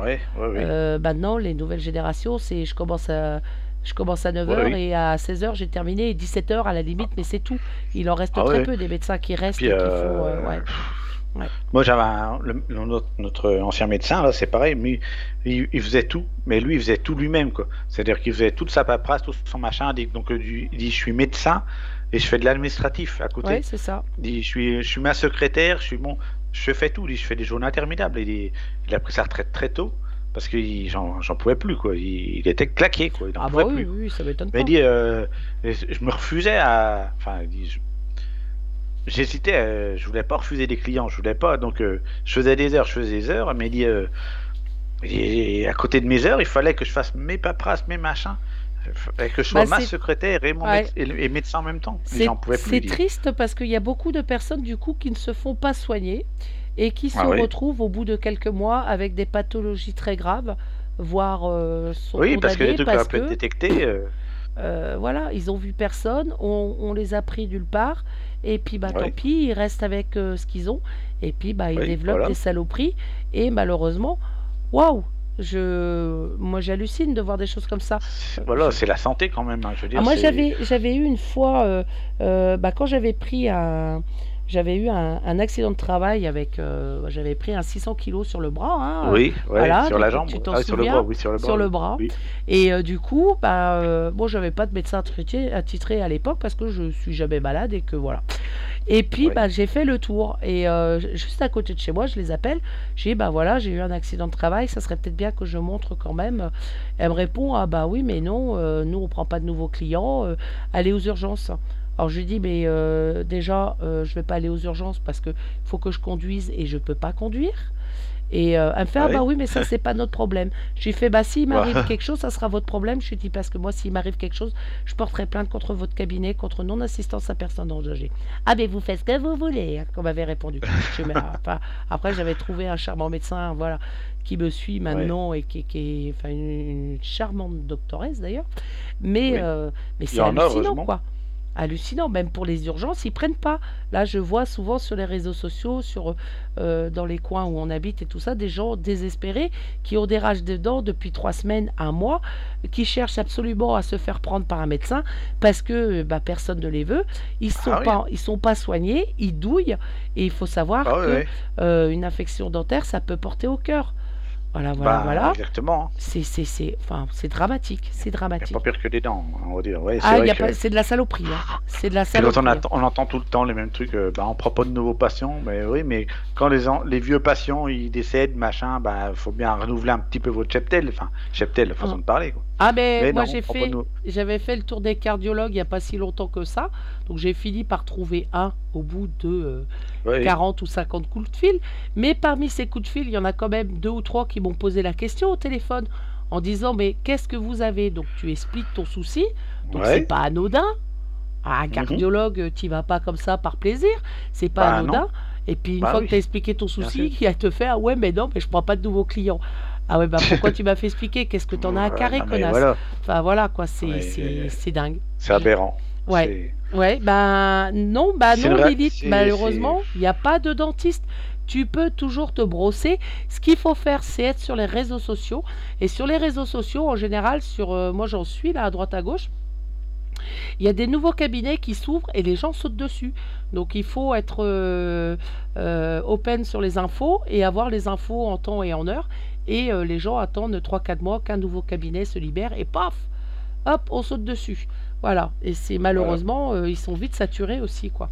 Ouais, ouais, ouais. Maintenant, les nouvelles générations, c'est je commence à je commence à 9h Ouais, oui. et à 16h j'ai terminé et 17h à la limite, mais c'est tout. Il en reste Ah très ouais. peu des médecins qui restent Puis, et qui font. ouais. Ouais. Moi, j'avais un- le- le- notre, notre ancien médecin, là, c'est pareil, mais il, il faisait tout, mais lui, il faisait tout lui-même, quoi. C'est-à-dire qu'il faisait toute sa paperasse, tout son machin. Donc, euh, il dit, je suis médecin et je fais de l'administratif à côté. Ouais, c'est ça. Il dit, je suis, je suis ma secrétaire, je suis je fais tout. Il dit, je fais des journées interminables. Il, dit, il a pris sa retraite très tôt parce que j'en j'en pouvais plus, quoi. Il, il était claqué, quoi. Il en Ah pouvait bah oui, plus. oui, ça m'étonne Mais il dit, euh, je me refusais à. Enfin, il dit, je- j'hésitais, euh, je voulais pas refuser des clients, je voulais pas. Donc, euh, je faisais des heures, je faisais des heures, mais dit, euh, et à côté de mes heures, il fallait que je fasse mes paperasses, mes machins, et que je sois Bah, ma secrétaire et, mon Ouais. méde- et, et médecin en même temps. C'est dit. triste parce qu'il y a beaucoup de personnes du coup qui ne se font pas soigner et qui se Ah oui. retrouvent au bout de quelques mois avec des pathologies très graves, voire euh, sont Oui, parce que les trucs pu être détectés. Euh, voilà, ils ont vu personne, on, on les a pris nulle part, et puis bah tant pis, ils restent avec euh, ce qu'ils ont, et puis bah ils Oui, développent voilà. des saloperies, et malheureusement, waouh, je, moi j'hallucine de voir des choses comme ça. c'est- voilà, c'est la santé quand même. hein, je veux dire, Ah, moi j'avais j'avais eu une fois, euh, euh, bah, quand j'avais pris un, j'avais eu un, un accident de travail avec, euh, j'avais pris un 600 kilos sur le bras, hein, Oui, ouais, voilà, sur la jambe. tu t'en Ah, sur le bras, oui, sur le bras. sur le oui. bras. Oui. Et euh, du coup, bah, euh, bon, j'avais pas de médecin attitré, attitré à l'époque parce que je suis jamais malade et que voilà. Et puis, Ouais. bah, j'ai fait le tour et euh, juste à côté de chez moi, je les appelle. J'ai dit, bah voilà, j'ai eu un accident de travail, ça serait peut-être bien que je montre quand même. Elle me répond, ah bah oui, mais non, nous on prend pas de nouveaux clients, allez aux urgences. Alors je lui dis, mais euh, déjà, euh, je vais pas aller aux urgences parce que faut que je conduise et je peux pas conduire. Et euh, elle me fait, Ah ah oui bah oui, mais ça, c'est pas notre problème. Je lui fais, bah s'il m'arrive Bah. quelque chose, ça sera votre problème. Je lui dis, parce que moi, s'il m'arrive quelque chose, je porterai plainte contre votre cabinet, contre non-assistance à personne âgée. Ah, mais vous faites ce que vous voulez, hein, qu'on m'avait répondu. Je dis, mais, enfin, après, j'avais trouvé un charmant médecin, voilà, qui me suit maintenant et qui, qui est enfin, une, une charmante doctoresse d'ailleurs. Mais, Oui. euh, mais c'est hallucinant, quoi. Hallucinant, même pour les urgences, ils prennent pas. Là, je vois souvent sur les réseaux sociaux, sur, euh, dans les coins où on habite et tout ça, des gens désespérés qui ont des rages de dents depuis trois semaines, un mois, qui cherchent absolument à se faire prendre par un médecin parce que bah, personne ne les veut. Ils sont Ah oui. pas, ils sont pas soignés, ils douillent et il faut savoir Ah que euh, une infection dentaire, ça peut porter au cœur. Voilà, voilà, Bah, voilà. Exactement. hein. C'est, c'est, c'est, enfin, c'est dramatique, c'est Il n'y a dramatique. pas pire que des dents, on va dire. Ouais, c'est Ah, vrai y a que- pas, c'est de la saloperie, hein. C'est de la saloperie. on, hein. attend- on entend tout le temps les mêmes trucs, euh, bah, on prend pas de nouveaux patients, mais oui, mais quand les, an- les vieux patients ils décèdent, machin, bah faut bien renouveler un petit peu votre cheptel, enfin cheptel, façon Ah. de parler. Quoi. Ah, mais, Mais moi j'ai fait, j'avais fait le tour des cardiologues il n'y a pas si longtemps que ça, donc j'ai fini par trouver un au bout de euh, Ouais, 40 ou 50 coups de fil. Mais parmi ces coups de fil, il y en a quand même deux ou trois qui m'ont posé la question au téléphone en disant mais qu'est-ce que vous avez? Donc tu expliques ton souci, donc c'est ouais. pas anodin. Un Mhm. cardiologue, tu vas pas comme ça par plaisir, c'est pas Bah, anodin. non. Et puis une Bah fois oui. que tu as expliqué ton souci, il te fait ah ouais mais non mais je prends pas de nouveaux clients. Ah ouais bah pourquoi tu m'as fait expliquer Qu'est-ce que t'en as à carrer connasse Voilà, Enfin voilà quoi, c'est euh, dingue. c'est aberrant. Ouais. Ouais, bah non, bah non, Lilith, malheureusement, il n'y a pas de dentiste. Tu peux toujours te brosser. Ce qu'il faut faire, c'est être sur les réseaux sociaux. Et sur les réseaux sociaux, en général, sur euh, moi j'en suis là à droite à gauche, il y a des nouveaux cabinets qui s'ouvrent et les gens sautent dessus. Donc il faut être euh, euh, open sur les infos et avoir les infos en temps et en heure. Et euh, les gens attendent 3-4 mois qu'un nouveau cabinet se libère et paf, hop, on saute dessus. Voilà. Et c'est malheureusement, euh, ils sont vite saturés aussi, quoi.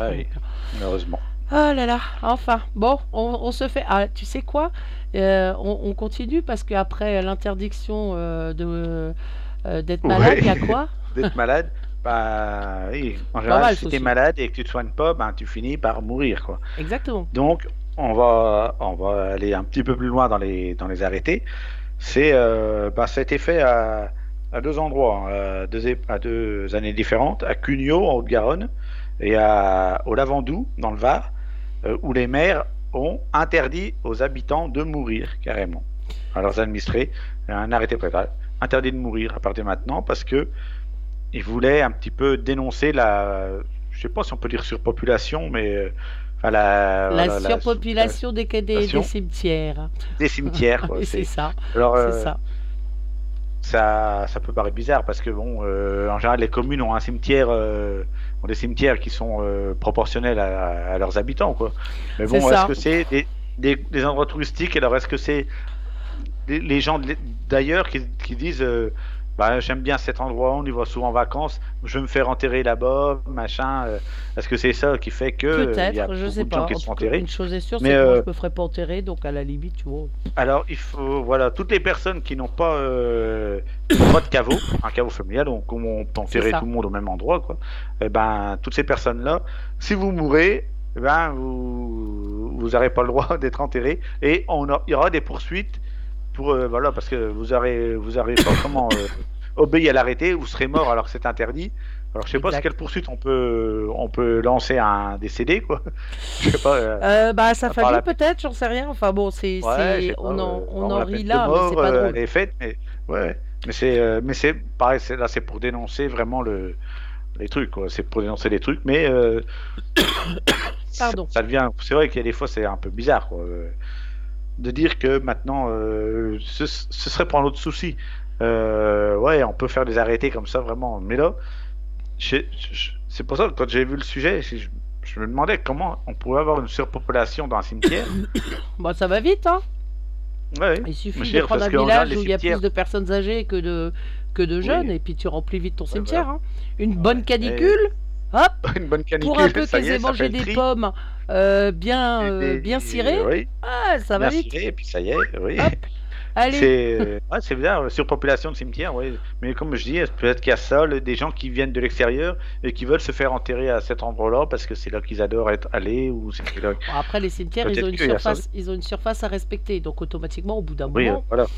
Ouais, oui, Donc, malheureusement. Oh là là, enfin. Bon, on, on se fait. Ah, tu sais quoi Euh, on, on continue parce qu'après l'interdiction euh, de euh, d'être Ouais. malade, il y a quoi D'être malade, bah oui, en général, mal, si t'es aussi. malade et que tu te soignes pas, ben tu finis par mourir, quoi. Exactement. Donc, on va, aller un petit peu plus loin dans les, arrêtés. C'est, euh, bah, ça a été fait à, deux endroits, hein, à, deux, années différentes, à Cugnot en Haute-Garonne et à, au Lavandou dans le Var, euh, où les maires ont interdit aux habitants de mourir carrément, à leurs administrés, un arrêté préfet, interdit de mourir à partir de maintenant parce que ils voulaient un petit peu dénoncer la, je sais pas si on peut dire surpopulation, mais euh, enfin, la, la voilà, surpopulation des, des, des cimetières. des cimetières. quoi. C'est ça. Alors, euh, ça. ça, ça peut paraître bizarre parce que bon, euh, en général, les communes ont un cimetière, euh, ont des cimetières qui sont proportionnels à, à leurs habitants, quoi. Mais bon, est-ce que c'est des, des, des endroits touristiques? Alors, est-ce que c'est les gens d'ailleurs qui, qui disent, euh, bah, j'aime bien cet endroit, on y va souvent en vacances, je vais me faire enterrer là-bas, machin. euh, est-ce que c'est ça qui fait que euh, il y a Peut-être, je beaucoup sais de pas. gens En qui tout sont cas, enterrés une chose est sûre, c'est Mais, que moi, euh, je me ferais pas enterrer, donc à la limite, tu vois. Alors, il faut, voilà, toutes les personnes qui n'ont pas euh, droit de caveau, un caveau familial, donc on peut enterrer tout le monde au même endroit, quoi. Et ben, toutes ces personnes-là, si vous mourrez, eh ben, vous, vous n'aurez pas le droit d'être enterré et on a- il y aura des poursuites pour, euh, voilà, parce que vous aurez, vous aurez pas comment euh, obéi à l'arrêté, vous serez mort alors que c'est interdit. Alors, je sais pas Exact. quelle poursuite on peut, on peut lancer un décédé, quoi. Je sais pas. euh, Euh, bah, sa famille, la- peut-être, j'en sais rien. Enfin bon, c'est, Ouais, on pas, en, euh, on alors en rit là, mais c'est mort, pas euh, drôle. Est faite, mais ouais, mais c'est, mais c'est pareil, c'est, là c'est pour dénoncer vraiment le, les trucs, quoi. C'est pour dénoncer les trucs, mais Pardon. Ça, ça devient, c'est vrai qu'il y a des fois c'est un peu bizarre, quoi, de dire que maintenant euh, ce, ce serait pour un autre souci. Euh, ouais, on peut faire des arrêtés comme ça vraiment, mais là, c'est pour ça que quand j'ai vu le sujet, je, je me demandais comment on pouvait avoir une surpopulation dans un cimetière. Bon, ça va vite, hein. Ouais, Il suffit de dire, prendre un village où il y a plus de personnes âgées que de, que de jeunes, Oui. et puis tu remplis vite ton Ouais, cimetière. voilà. hein. Une bonne canicule, hop, une bonne canicule, pour un peu est, aient mangé des pommes euh, bien, euh, bien cirées, Oui, ah, ça va bien vite. ciré, et puis ça y est, oui. Hop, Allez, C'est euh, c'est bizarre, surpopulation de cimetières, oui. Mais comme je dis, peut-être qu'il y a ça, le- des gens qui viennent de l'extérieur et qui veulent se faire enterrer à cet endroit-là parce que c'est là qu'ils adorent être allés ou là. Bon, après les cimetières, ils ont, une ça. surface, ils ont une surface à respecter, donc automatiquement, au bout d'un Oui, moment, voilà.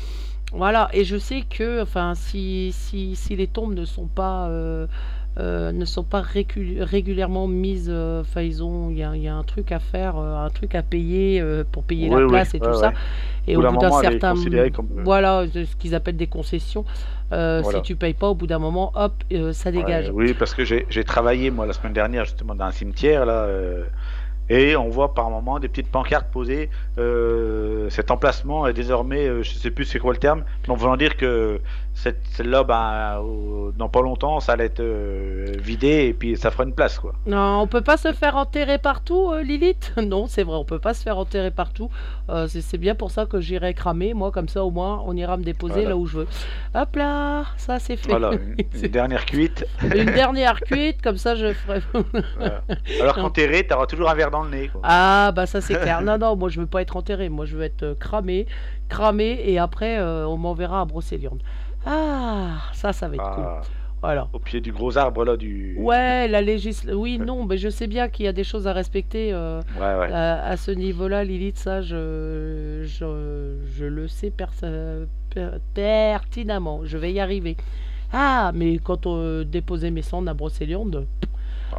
Voilà, et je sais que, enfin, si, si, si les tombes ne sont pas, euh, euh, ne sont pas régulièrement mises, euh, enfin, ils ont, il y a, il y a un truc à faire, euh, un truc à payer euh, pour payer Oui, la oui, place et tout ouais, ça. ouais. Et Au au bout d'un certain, comme, euh, voilà, ce qu'ils appellent des concessions. euh, Voilà. Si tu payes pas, au bout d'un moment, hop, euh, ça dégage. Ouais, oui, parce que j'ai travaillé moi la semaine dernière justement dans un cimetière là. euh, et on voit par moment des petites pancartes posées. euh, cet emplacement est désormais, euh, je sais plus c'est quoi le terme, mais en voulant dire que celle-là, ben, dans pas longtemps, ça allait être euh, vidé et puis ça fera une place, quoi. Non, on peut pas se faire enterrer partout, euh, Lilith? Non, c'est vrai, on peut pas se faire enterrer partout. Euh, c'est bien pour ça que j'irai cramer. Moi, comme ça, au moins, on ira me déposer Voilà. là où je veux. Hop là, ça c'est fait. Voilà, une, une dernière cuite. Une dernière cuite, comme ça, je ferai. Voilà. Alors qu'enterré, t'auras toujours un verre dans le nez, quoi. Ah bah ça c'est clair. Non non, moi je veux pas être enterré, moi je veux être euh, cramé, cramé et après on m'enverra à Brocéliande. Ah, ça ça va être cool. Ah, Voilà. au pied du gros arbre, là, du... Ouais, la législation. Oui, non, mais je sais bien qu'il y a des choses à respecter euh, Ouais, ouais. à, à ce niveau-là, Lilith, ça je, je, je le sais perso- per- pertinemment. Je vais y arriver. Ah, mais quand on déposait mes cendres à Brocéliande,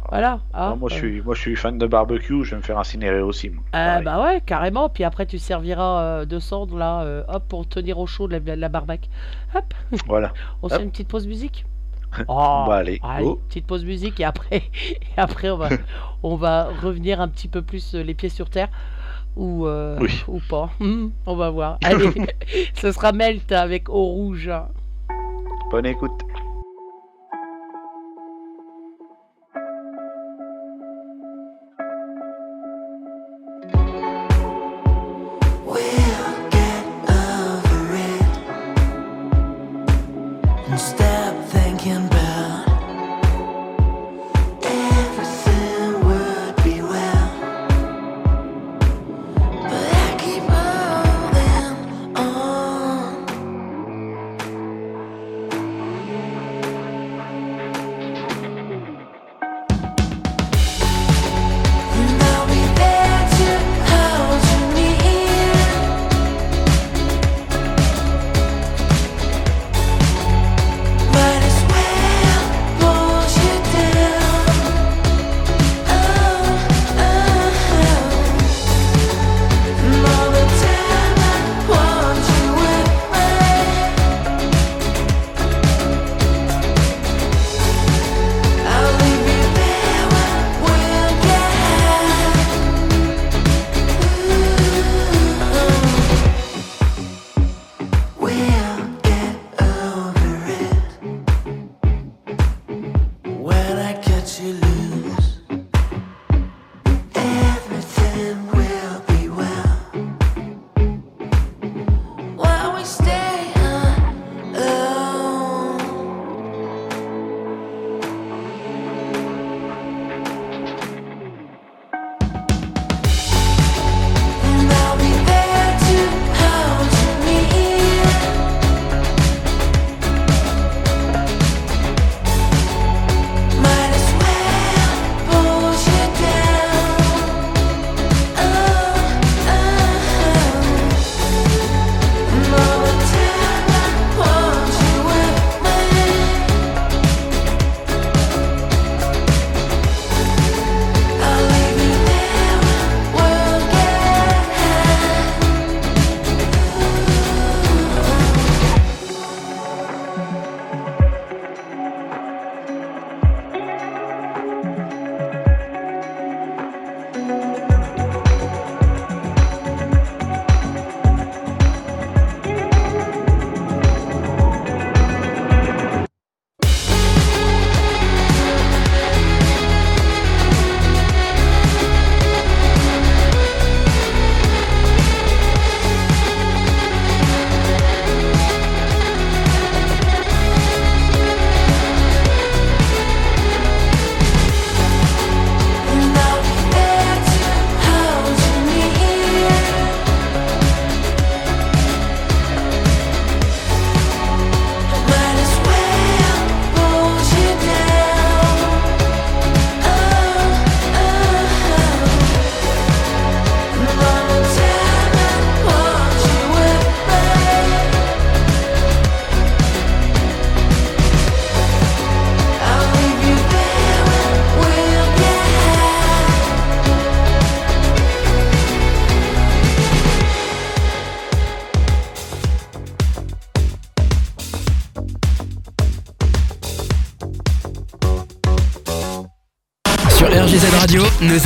voilà. ah, moi, je euh, suis, moi, je suis fan de barbecue, je vais me faire incinérer aussi. moi. Ah bah ouais, carrément. Puis après, tu serviras euh, de cendre là, euh, hop, pour tenir au chaud de la, la barbaque. Hop, Voilà. on se Hop. fait une petite pause musique? Oh, Bah, allez, allez, petite pause musique et après, et après on va, on va revenir un petit peu plus les pieds sur terre ou Oui. ou pas. Hmm, on va voir. Allez, ce sera Melt avec Eau Rouge. Bonne écoute.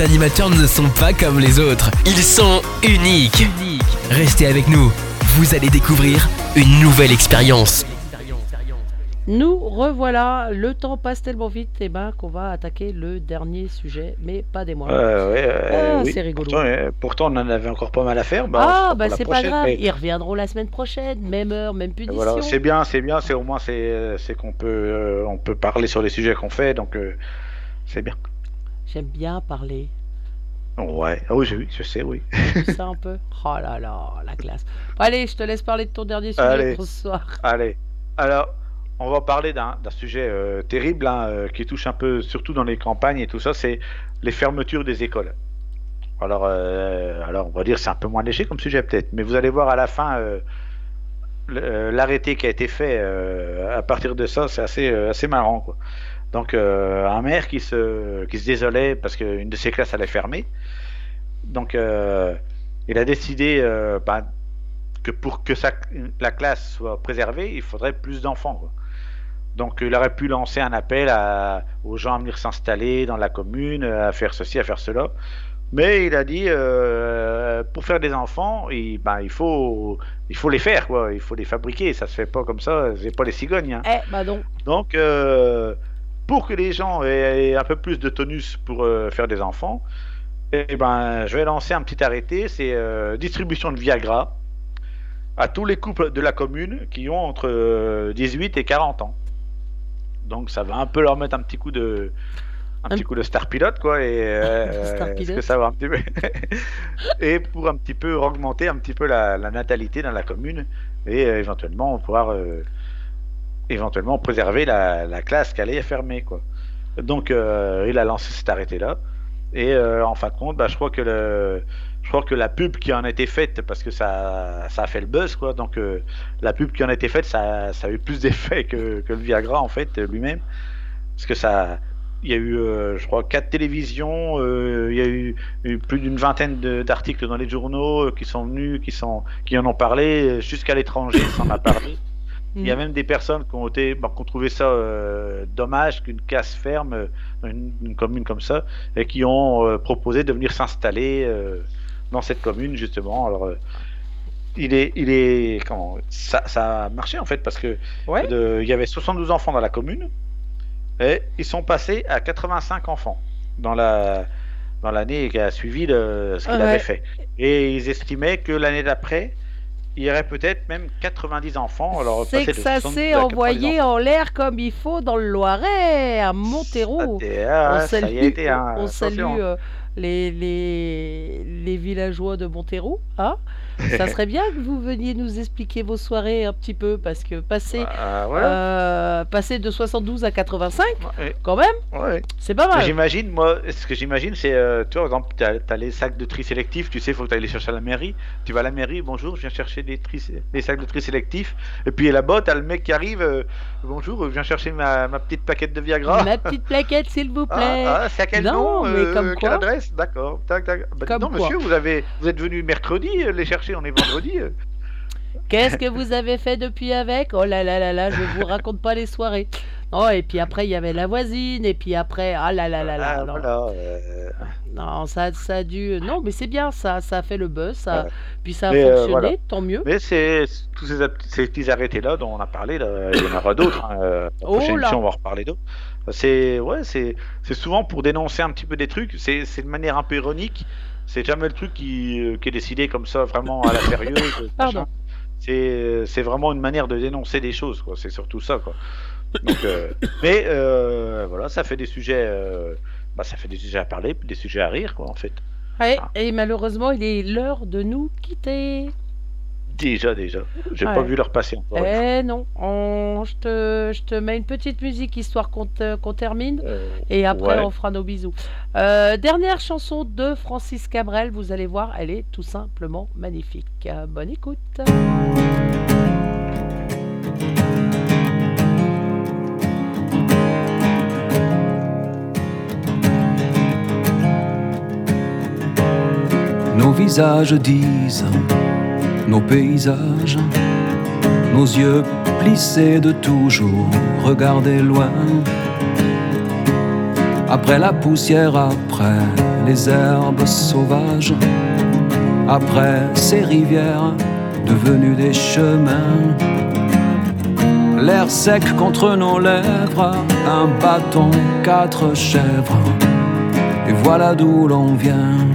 Animateurs ne sont pas comme les autres. Ils sont uniques. Restez avec nous. Vous allez découvrir une nouvelle expérience. Nous revoilà, le temps passe tellement vite et ben qu'on va attaquer le dernier sujet, mais pas des moindres. Euh, ouais, euh, Ah, oui. c'est rigolo. Pourtant, euh, pourtant, on en avait encore pas mal à faire. Bah, ah bah c'est pas grave, mais ils reviendront la semaine prochaine, même heure, même punition. Voilà, c'est bien, c'est bien. C'est au moins c'est euh, c'est qu'on peut euh, on peut parler sur les sujets qu'on fait, donc euh, c'est bien. J'aime bien parler, Ouais. Ah oui, oui, je sais, oui. ça un peu? Oh là là, la classe. Allez, je te laisse parler de ton dernier sujet Allez. pour ce soir. Allez. Alors, on va parler d'un sujet euh, terrible hein, euh, qui touche un peu, surtout dans les campagnes et tout ça, c'est les fermetures des écoles. Alors, euh, alors, on va dire c'est un peu moins léger comme sujet peut-être, mais vous allez voir à la fin l'arrêté qui a été fait à partir de ça, c'est assez assez marrant quoi. Donc, euh, un maire qui se qui se désolait parce qu'une de ses classes allait fermer. Donc, euh, il a décidé euh, bah, que pour que sa- la classe soit préservée, il faudrait plus d'enfants. Donc il aurait pu lancer un appel à- aux gens à venir s'installer dans la commune, à faire ceci, à faire cela. Mais il a dit, pour faire des enfants, il, ben, il, faut, il faut les faire, quoi. il faut les fabriquer. Ça se fait pas comme ça, c'est pas les cigognes. hein. Eh bah Donc, euh, pour que les gens aient, un peu plus de tonus pour euh, faire des enfants, eh ben, je vais lancer un petit arrêté, c'est euh, distribution de Viagra à tous les couples de la commune qui ont entre euh, 18 et 40 ans. Donc, ça va un peu leur mettre un petit coup de un Un- petit coup de star pilote quoi et euh, Star que ça va un petit peu? Et pour un petit peu augmenter un petit peu la, la natalité dans la commune et euh, éventuellement pouvoir euh, éventuellement préserver la, la classe qui allait fermer quoi. Donc euh, il a lancé cet arrêté là et euh, en fin de compte bah, je crois que le je crois que la pub qui en a été faite parce que ça ça a fait le buzz quoi. Donc euh, la pub qui en a été faite ça, ça a eu plus d'effet que, le Viagra en fait lui-même. Parce que ça il y a eu je crois quatre télévisions il y a eu, plus d'une vingtaine d'articles dans les journaux qui sont venus qui sont qui en ont parlé jusqu'à l'étranger s'en a parlé il y a Mm. même des personnes qui ont été, bon, qui ont trouvé ça euh, dommage qu'une casse ferme euh, dans une, une commune comme ça et qui ont euh, proposé de venir s'installer euh, dans cette commune justement. Alors, euh, il est, il est, comment, ça, ça a marché en fait parce que Ouais. de- il y avait 72 enfants dans la commune et ils sont passés à 85 enfants dans la dans l'année qui a suivi le- ce qu'il Ouais. avait fait. Et ils estimaient que l'année d'après il y aurait peut-être même 90 enfants. Alors, C'est que de ça 72 s'est à 90 envoyé en l'air comme il faut dans le Loiret, à Montero. Ah, on salue, y a été un- on- salue euh, les, les, les villageois de Montero. Hein ça serait bien que vous veniez nous expliquer vos soirées un petit peu, parce que passer, Ah, ouais, euh, passer de 72 à 85, ouais, quand même, ouais. c'est pas mal. J'imagine, moi, ce que j'imagine, c'est, euh, tu vois, par exemple, t'as as les sacs de tri sélectif, tu sais, faut que tu ailles les chercher à la mairie. Tu vas à la mairie, bonjour, je viens chercher des, tri, des sacs de tri sélectif. Et puis là-bas, t'as le mec qui arrive, euh, bonjour, je viens chercher ma, ma petite paquette de Viagra. Ma petite plaquette, s'il vous Ah, plaît. ah, c'est à quel Non, nom mais euh, comme Quelle quoi adresse? D'accord. Bah, non, quoi monsieur, vous, avez, vous êtes venu mercredi les chercher, on est vendredi. Qu'est-ce que vous avez fait depuis avec? Oh là là là là, je vous raconte pas les soirées. Oh, et puis après, il y avait la voisine, et puis après, ah là là là là. Ah, non. voilà. euh, Non, ça, ça a dû. Non, mais c'est bien, ça, ça a fait le buzz, ça... Ouais. puis ça a Mais, euh, fonctionné, voilà. tant mieux. Mais c'est tous ces, ces petits arrêtés-là dont on a parlé, là, il y en aura d'autres. hein, euh, Oh prochaine là. émission, on va en reparler d'autres. C'est ouais, c'est souvent pour dénoncer un petit peu des trucs. C'est de manière un peu ironique. C'est jamais le truc qui, euh, qui est décidé comme ça, vraiment à la sérieuse. C'est c'est vraiment une manière de dénoncer des choses, quoi. C'est surtout ça, quoi. Donc, euh, mais euh, voilà, ça fait des sujets. euh, bah, ça fait des sujets à parler, des sujets à rire, quoi, en fait. Ouais, Ah. et malheureusement, il est l'heure de nous quitter. Déjà, déjà. J'ai Ouais. pas vu leur passer encore. Eh non, on... je, te... je te mets une petite musique histoire qu'on te- qu'on termine. Euh, Et après, Ouais. on fera nos bisous. Euh, dernière chanson de Francis Cabrel, vous allez voir, elle est tout simplement magnifique. Euh, bonne écoute. Nos visages disent, nos paysages, nos yeux plissés de toujours regarder loin. Après la poussière, après les herbes sauvages, après ces rivières devenues des chemins. l'air sec contre nos lèvres, un bâton, quatre chèvres, et voilà d'où l'on vient.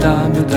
Allez,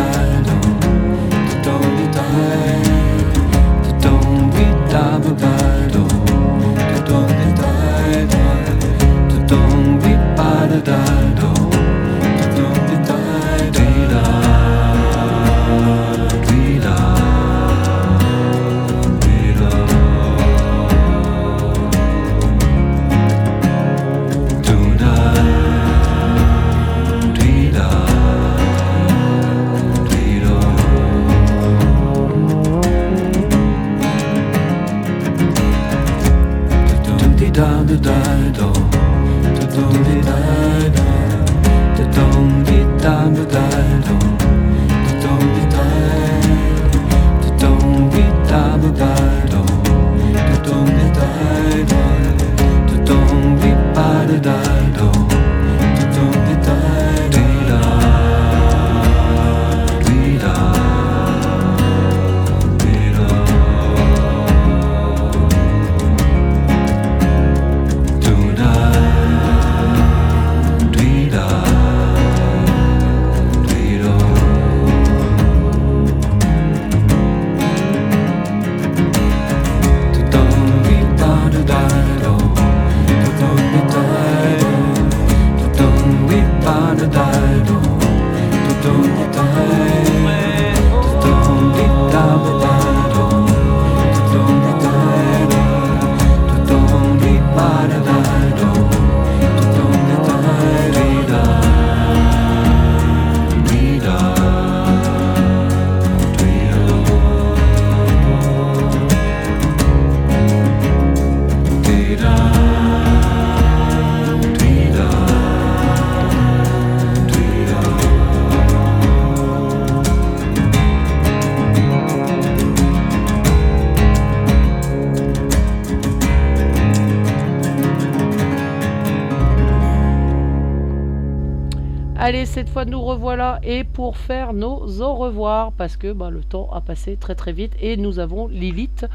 cette fois nous revoilà et pour faire nos au revoir parce que bah, le temps a passé très très vite et nous avons Lilith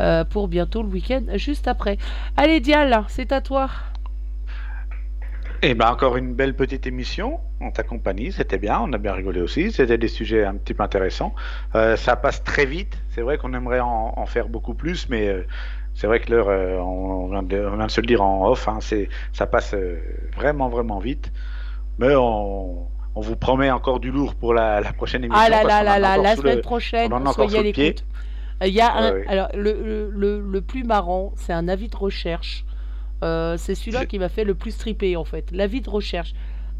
euh, pour bientôt le week-end juste après. Allez Dial, c'est à toi. Et ben encore une belle petite émission en ta compagnie, c'était bien, on a bien rigolé aussi, c'était des sujets un petit peu intéressants. Euh, ça passe très vite, c'est vrai qu'on aimerait en, faire beaucoup plus, mais euh, c'est vrai que l'heure, on, vient de, se le dire en off, hein, ça passe vraiment vraiment vite. Mais on, on vous promet encore du lourd pour la, la prochaine émission. Ah là là là là, la le- semaine prochaine, on en soyez à l'écoute. Il y a un, Ouais, ouais. alors le, le, le, plus marrant, c'est un avis de recherche. Euh, c'est celui-là qui m'a fait le plus triper en fait. L'avis de recherche.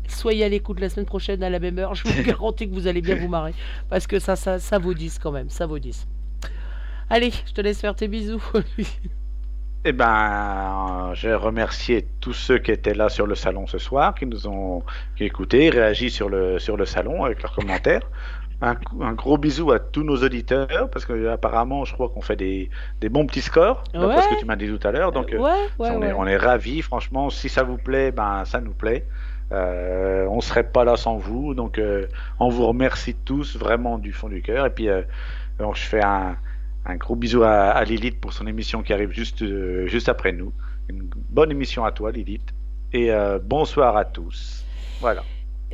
Soyez à l'écoute la semaine prochaine à la même heure. Je vous garantis que vous allez bien vous marrer. Parce que ça, ça, ça vaut 10 quand même. Ça vaut 10. Allez, je te laisse faire tes bisous. Eh ben, je remercier tous ceux qui étaient là sur le salon ce soir, qui nous ont qui écouté, réagi sur le sur le salon avec leurs commentaires. Un, gros bisou à tous nos auditeurs parce que apparemment, je crois qu'on fait des, des bons petits scores, d'après Ouais. ce que tu m'as dit tout à l'heure. Donc, euh, ouais, ouais, on, est, on est ravis, franchement. Si ça vous plaît, ben ça nous plaît. Euh, on serait pas là sans vous, donc euh, on vous remercie tous vraiment du fond du cœur. Et puis, euh, donc, je fais un, un gros bisou à, à Lilith pour son émission qui arrive juste euh, juste après nous. Une bonne émission à toi, Lilith. Et euh, bonsoir à tous. Voilà.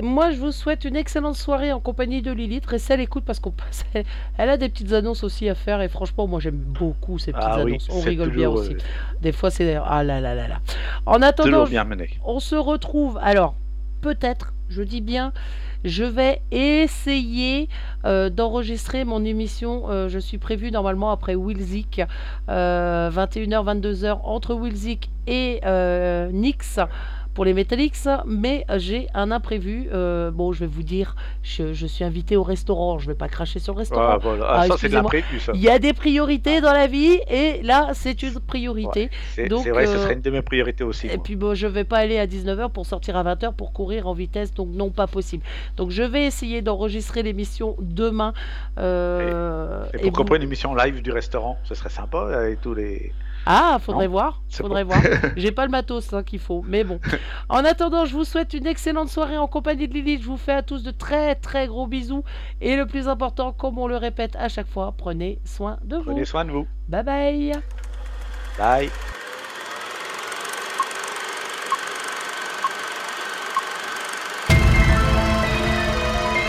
Moi, je vous souhaite une excellente soirée en compagnie de Lilith. Restez à l'écoute parce qu'on passe. Elle a des petites annonces aussi à faire et franchement, moi j'aime beaucoup ces petites Ah oui, annonces. On rigole bien aussi. euh, Des fois, c'est ah là là là là. En attendant, je- bien mené. on se retrouve. Alors, peut-être, je dis bien, je vais essayer euh, d'enregistrer mon émission. euh, je suis prévu normalement après Wilzik, euh, 21h, 22h, entre Wilzik et euh, Nix pour les Metallics, mais j'ai un imprévu. euh, bon, je vais vous dire, je, je suis invité au restaurant. Je vais pas cracher sur le restaurant. Ah, voilà. Ah, Ah, ça, c'est de l'imprévu, ça. Il y a des priorités dans la vie et là, c'est une priorité. Ouais. C'est vrai, ce euh, serait une de mes priorités aussi. Et moi. puis bon, je vais pas aller à 19h pour sortir à 20h pour courir en vitesse, donc non pas possible. Donc je vais essayer d'enregistrer l'émission demain. euh, Et et pourquoi vous- pas une émission live du restaurant Ce serait sympa avec tous les. Ah, faudrait Non, voir, faudrait bon. voir. J'ai pas le matos hein, qu'il faut, mais bon. En attendant, je vous souhaite une excellente soirée en compagnie de Lily. Je vous fais à tous de très très gros bisous et le plus important, comme on le répète à chaque fois, prenez soin de vous. Prenez soin de vous. Bye bye. Bye.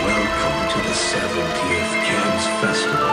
Welcome to the seventh year.